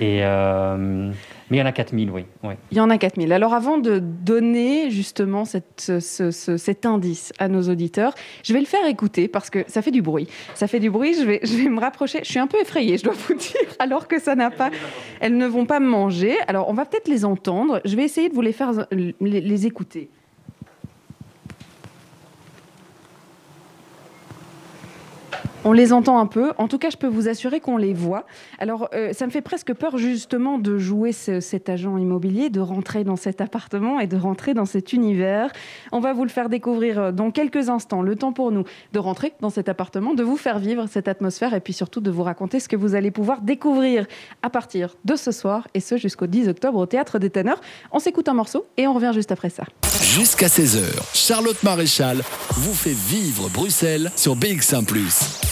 Et, euh, mais il y en a 4000, oui, oui. Il y en a 4000. Alors avant de donner justement cet indice à nos auditeurs, je vais le faire écouter parce que ça fait du bruit. Ça fait du bruit, je vais, je vais me rapprocher. Je suis un peu effrayée, je dois vous (laughs) dire, alors que ça n'a pas... Elles ne vont pas manger. Alors on va peut-être les entendre. Je vais essayer de vous les faire les écouter. On les entend un peu. En tout cas, je peux vous assurer qu'on les voit. Alors, euh, ça me fait presque peur justement de jouer cet agent immobilier, de rentrer dans cet appartement et de rentrer dans cet univers. On va vous le faire découvrir euh, dans quelques instants. Le temps pour nous de rentrer dans cet appartement, de vous faire vivre cette atmosphère et puis surtout de vous raconter ce que vous allez pouvoir découvrir à partir de ce soir et ce jusqu'au 10 octobre au Théâtre des Ténors. On s'écoute un morceau et on revient juste après ça. Jusqu'à 16h, Charlotte Maréchal vous fait vivre Bruxelles sur BX1 ⁇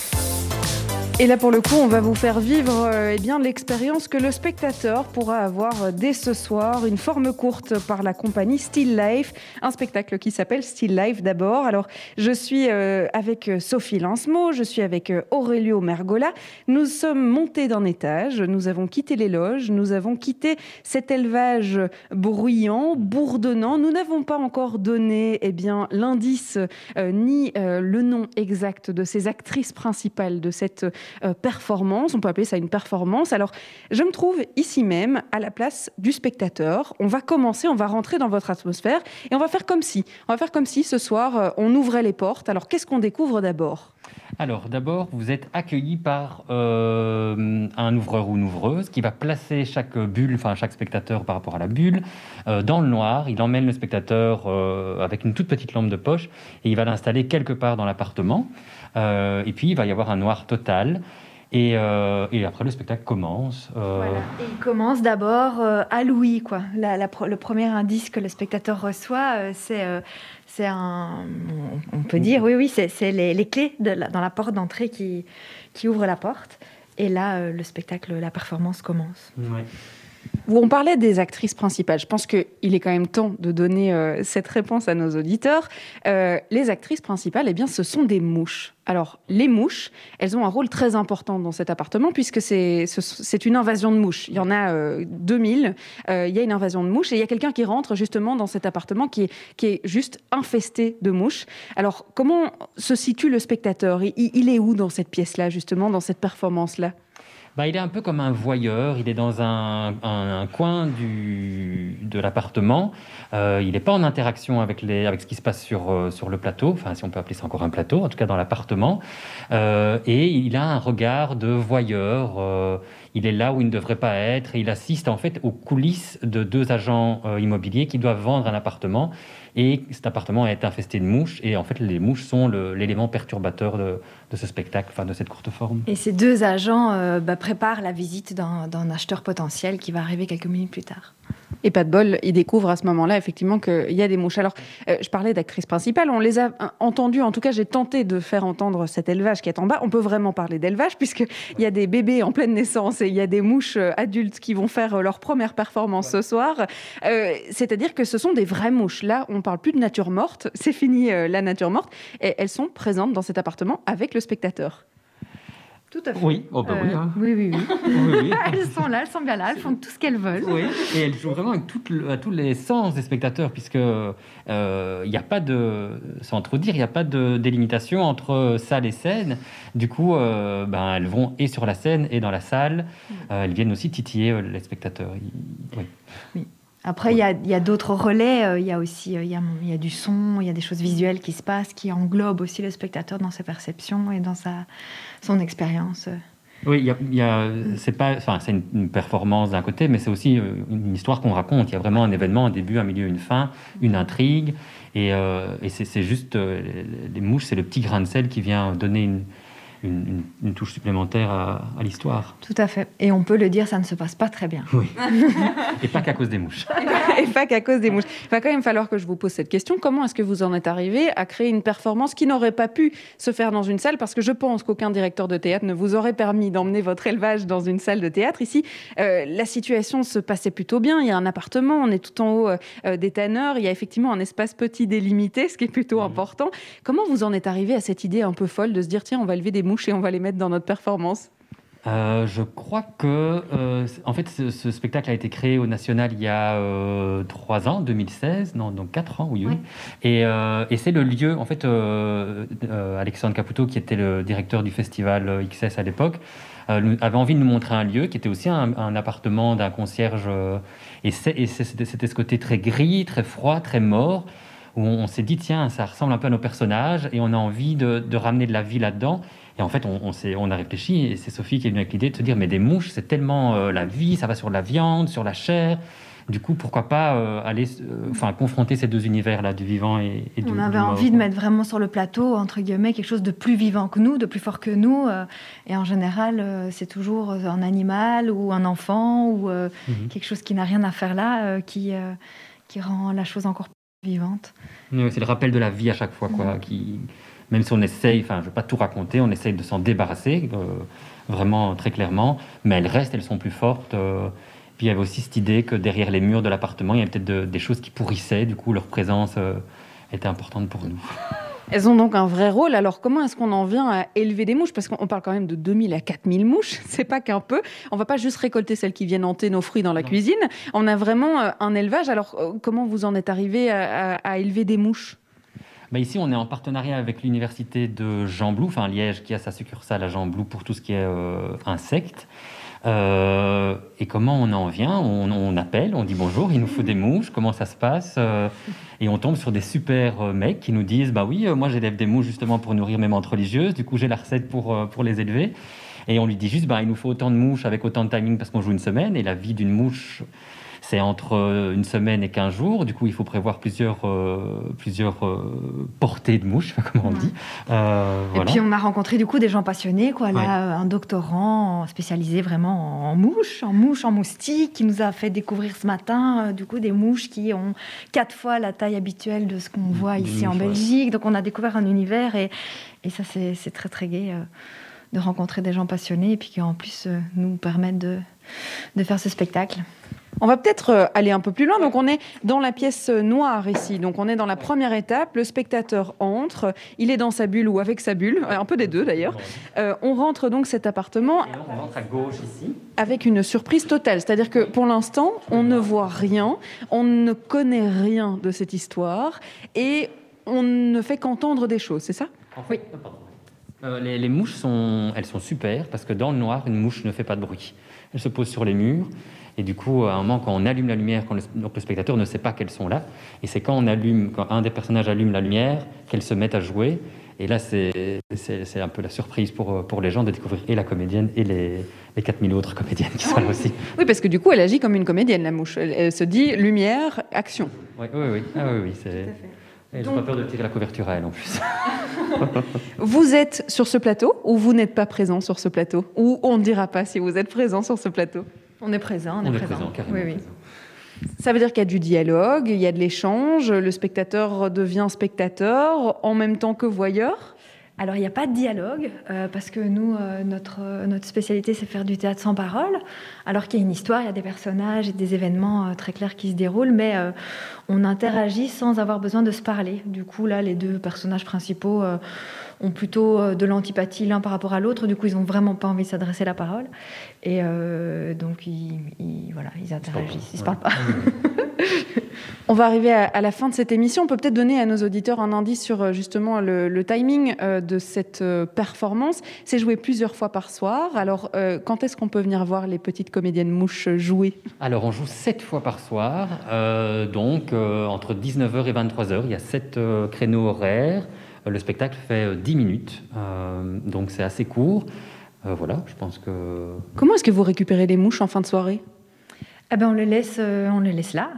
et là, pour le coup, on va vous faire vivre euh, eh bien l'expérience que le spectateur pourra avoir euh, dès ce soir. Une forme courte par la compagnie Still Life, un spectacle qui s'appelle Still Life d'abord. Alors, je suis euh, avec Sophie Lancemo, je suis avec Aurelio Mergola. Nous sommes montés d'un étage, nous avons quitté les loges, nous avons quitté cet élevage bruyant, bourdonnant. Nous n'avons pas encore donné eh bien l'indice ni le nom exact de ces actrices principales de cette euh, performance. On peut appeler ça une performance. Alors, je me trouve ici même à la place du spectateur. On va commencer, on va rentrer dans votre atmosphère et on va faire comme si. On va faire comme si ce soir, euh, on ouvrait les portes. Alors, qu'est-ce qu'on découvre d'abord? Alors d'abord, vous êtes accueilli par euh, un ouvreur ou une ouvreuse qui va placer chaque bulle, enfin chaque spectateur par rapport à la bulle, dans le noir. Il emmène le spectateur avec une toute petite lampe de poche et il va l'installer quelque part dans l'appartement. Et puis il va y avoir un noir total. Et, après, le spectacle commence. Et il commence d'abord à l'ouïe, quoi. le premier indice que le spectateur reçoit, c'est c'est un, on peut dire, oui, oui, c'est les, clés dans la porte d'entrée qui, qui ouvrent la porte. Et là, euh, le spectacle, la performance commence. On parlait des actrices principales. Je pense qu'il est quand même temps de donner euh, cette réponse à nos auditeurs. Euh, les actrices principales, eh bien, ce sont des mouches. Alors, les mouches, elles ont un rôle très important dans cet appartement puisque c'est une invasion de mouches. Il y en a 2000. Euh, il y a une invasion de mouches et il y a quelqu'un qui rentre justement dans cet appartement qui est, juste infesté de mouches. Alors, comment se situe le spectateur? Il est où dans cette pièce-là, justement, dans cette performance-là? Bah, il est un peu comme un voyeur. Il est dans un, coin de l'appartement. Euh, il n'est pas en interaction avec, ce qui se passe sur, euh, sur le plateau, enfin si on peut appeler ça encore un plateau, en tout cas dans l'appartement. Euh, et il a un regard de voyeur. Il est là où il ne devrait pas être et il assiste en fait aux coulisses de deux agents immobiliers qui doivent vendre un appartement et cet appartement est infesté de mouches. Et en fait, les mouches sont l'élément perturbateur de, ce spectacle, enfin de cette courte forme. Et ces deux agents euh, bah, préparent la visite d'un acheteur potentiel qui va arriver quelques minutes plus tard. Et pas de bol, il découvre à ce moment-là effectivement qu'il y a des mouches. Alors, euh, je parlais d'actrices principales, on les a euh, entendues, en tout cas j'ai tenté de faire entendre cet élevage qui est en bas. On peut vraiment parler d'élevage puisqu'il y a des bébés en pleine naissance et il y a des mouches euh, adultes qui vont faire leur première performance ce soir. C'est-à-dire que ce sont des vraies mouches. Là, on parle plus de nature morte, c'est fini la nature morte. Et elles sont présentes dans cet appartement avec le spectateur. Tout à fait. Oui, oh bah oui, hein. oui, oui, oui. (laughs) (laughs) elles sont là, elles sont bien là, elles font tout ce qu'elles veulent. Oui, et elles jouent vraiment avec à tous les sens des spectateurs, puisque il euh, n'y a pas de, sans trop dire, il n'y a pas de délimitation entre salle et scène. Du coup, euh, ben, elles vont et sur la scène et dans la salle. Euh, elles viennent aussi titiller les spectateurs. Oui. oui. Après, il y a, d'autres relais. Il y a aussi il y a, du son, il y a des choses visuelles qui se passent, qui englobent aussi le spectateur dans ses perceptions et dans sa son expérience. Oui, c'est une, performance d'un côté, mais c'est aussi euh, une histoire qu'on raconte. Il y a vraiment un événement, un début, un milieu, une fin, une intrigue, et, euh, c'est, juste euh, les mouches, c'est le petit grain de sel qui vient donner une, une, touche supplémentaire à, l'histoire. Tout à fait. Et on peut le dire, ça ne se passe pas très bien. Oui. (laughs) Et pas qu'à cause des mouches. Et pas qu'à cause des mouches. Il va quand même falloir que je vous pose cette question. Comment est-ce que vous en êtes arrivé à créer une performance qui n'aurait pas pu se faire dans une salle? Parce que je pense qu'aucun directeur de théâtre ne vous aurait permis d'emmener votre élevage dans une salle de théâtre. Ici, euh, la situation se passait plutôt bien. Il y a un appartement, on est tout en haut euh, des tanneurs. Il y a effectivement un espace petit délimité, ce qui est plutôt mmh. important. Comment vous en êtes arrivé à cette idée un peu folle de se dire tiens, on va lever des et on va les mettre dans notre performance euh, je crois que, euh, en fait, ce, spectacle a été créé au National il y a euh, trois ans, 2016, non, donc quatre ans, oui. Et, c'est le lieu, en fait, Alexandre Caputo, qui était le directeur du festival XS à l'époque, avait envie de nous montrer un lieu qui était aussi un, appartement d'un concierge. et c'était ce côté très gris, très froid, très mort où on, s'est dit, tiens, ça ressemble un peu à nos personnages et on a envie de, de ramener de la vie là-dedans. Et en fait, on, on, on a réfléchi, et c'est Sophie qui est venue avec l'idée de se dire, mais des mouches, c'est tellement euh, la vie, ça va sur la viande, sur la chair. Du coup, pourquoi pas euh, aller, euh, enfin, confronter ces deux univers-là, du vivant et, et du On avait envie de mettre vraiment sur le plateau, entre guillemets, quelque chose de plus vivant que nous, de plus fort que nous. et en général, c'est toujours un animal ou un enfant ou mhm. quelque chose qui n'a rien à faire là, qui, qui rend la chose encore plus vivante. c'est le rappel de la vie à chaque fois, quoi, qui même si on essaye, enfin je ne vais pas tout raconter, on essaye de s'en débarrasser, euh, vraiment très clairement, mais elles restent, elles sont plus fortes. Euh. puis il y avait aussi cette idée que derrière les murs de l'appartement, il y avait peut-être des choses qui pourrissaient, du coup leur présence euh, était importante pour nous. (laughs) Elles ont donc un vrai rôle. Alors, comment est-ce qu'on en vient à élever des mouches? Parce qu'on parle quand même de 2000 à 4000 mouches. (laughs) C'est pas qu'un peu. On va pas juste récolter celles qui viennent hanter nos fruits dans la cuisine. On a vraiment un élevage. Alors, comment vous en êtes arrivé à élever des mouches? Ici, on est en partenariat avec l'université de Jean Blou, enfin Liège, qui a sa succursale à Jean Blou pour tout ce qui est euh, insectes. Euh, et comment on en vient? On, appelle, on dit bonjour, il nous faut des mouches, comment ça se passe? Euh, Et on tombe sur des super mecs qui nous disent bah oui, moi j'élève des mouches justement pour nourrir mes menthes religieuses, du coup j'ai la recette pour, pour les élever. Et on lui dit juste bah il nous faut autant de mouches avec autant de timing parce qu'on joue une semaine et la vie d'une mouche c'est entre euh, une semaine et 15 jours. Du coup, il faut prévoir plusieurs, euh, plusieurs euh, portées de mouches, (laughs) comme on dit. Et puis, on a rencontré du coup des gens passionnés. Quoi. Là, un doctorant spécialisé vraiment en mouches, en mouches, en moustiques, qui nous a fait découvrir ce matin du coup des mouches qui ont quatre fois la taille habituelle de ce qu'on voit ici en Belgique. Donc, on a découvert un univers et, et ça, c'est très, très gai de rencontrer des gens passionnés et puis qui en plus nous permettent de, de faire ce spectacle. On va peut-être euh, aller un peu plus loin. Donc, on est dans la pièce noire ici. Donc, on est dans la première étape. Le spectateur entre. Il est dans sa bulle ou avec sa bulle. Un peu des deux d'ailleurs. Euh, on rentre donc cet appartement. on rentre à gauche ici. Avec une surprise totale. C'est-à-dire que pour l'instant, on ne voit rien. On ne connaît rien de cette histoire. Et on ne fait qu'entendre des choses. C'est ça? Oui. Euh, les, les, mouches sont, elles sont super parce que dans le noir, une mouche ne fait pas de bruit. Elle se pose sur les murs. Et du coup, à un moment, quand on allume la lumière, quand le, le spectateur ne sait pas qu'elles sont là, et c'est quand on allume, quand un des personnages allume la lumière, qu'elles se mettent à jouer. Et là, c'est un peu la surprise pour, pour les gens de découvrir et la comédienne et les, les 4000 autres comédiennes qui sont là aussi. Oui, parce que du coup, elle agit comme une comédienne, la mouche. Elle, se dit lumière, action. Oui, oui, oui. Ah, oui, oui c'est... Pas peur de tirer la couverture à elle en plus. (laughs) vous êtes sur ce plateau ou vous n'êtes pas présent sur ce plateau? Ou on ne dira pas si vous êtes présent sur ce plateau? On est présent, on, est, présent. oui, oui. Ça veut dire qu'il y a du dialogue, il y a de l'échange, le spectateur devient spectateur en même temps que voyeur? Alors, il n'y a pas de dialogue, euh, parce que nous, euh, notre, notre spécialité, c'est faire du théâtre sans parole, alors qu'il y a une histoire, il y a des personnages et des événements euh, très clairs qui se déroulent, mais on interagit sans avoir besoin de se parler. Du coup, là, les deux personnages principaux ont plutôt euh, de l'antipathie l'un par rapport à l'autre. Du coup, ils n'ont vraiment pas envie de s'adresser la parole. Et euh, donc, ils, voilà, ils interagissent, ils ne se parlent pas. (laughs) On va arriver à, la fin de cette émission. On peut peut-être donner à nos auditeurs un indice sur euh, justement le, timing de cette performance. C'est joué plusieurs fois par soir. Alors, quand est-ce qu'on peut venir voir les petites comédiennes mouches jouer? Alors, on joue sept fois par soir. donc, entre 19h et 23h, il y a sept créneaux horaires. Le spectacle fait 10 euh, minutes, euh, donc c'est assez court. Euh, voilà, je pense que. Comment est-ce que vous récupérez les mouches en fin de soirée? Eh ben, on les laisse, on les laisse là.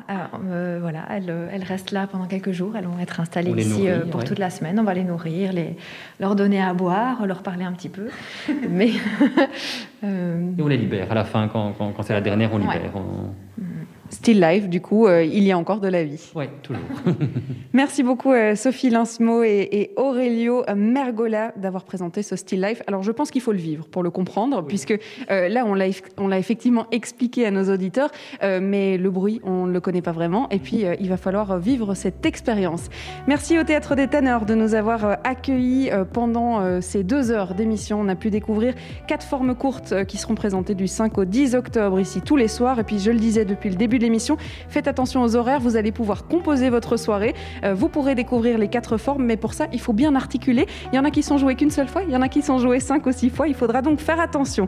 voilà, elles, elles, restent là pendant quelques jours. Elles vont être installées ici pour toute la semaine. On va les nourrir, les, leur donner à boire, leur parler un petit peu. (laughs) Mais (laughs) et on les libère à la fin quand, quand, c'est la dernière, on libère. Mm. Still Life, du coup, euh, il y a encore de la vie. Oui, toujours. (laughs) Merci beaucoup euh, Sophie Linsmo et, Aurelio Mergola d'avoir présenté ce Still Life. Alors je pense qu'il faut le vivre pour le comprendre, puisque euh, là on l'a effectivement expliqué à nos auditeurs, mais le bruit on ne le connaît pas vraiment, et puis il va falloir vivre cette expérience. Merci au Théâtre des Ténors de nous avoir accueillis pendant ces deux heures d'émission. On a pu découvrir quatre formes courtes qui seront présentées du 5 au 10 octobre ici tous les soirs, et puis je le disais depuis le début l'émission. Faites attention aux horaires, vous allez pouvoir composer votre soirée. Euh, vous pourrez découvrir les quatre formes, mais pour ça, il faut bien articuler. Il y en a qui sont joués qu'une seule fois, il y en a qui sont joués cinq ou six fois. Il faudra donc faire attention.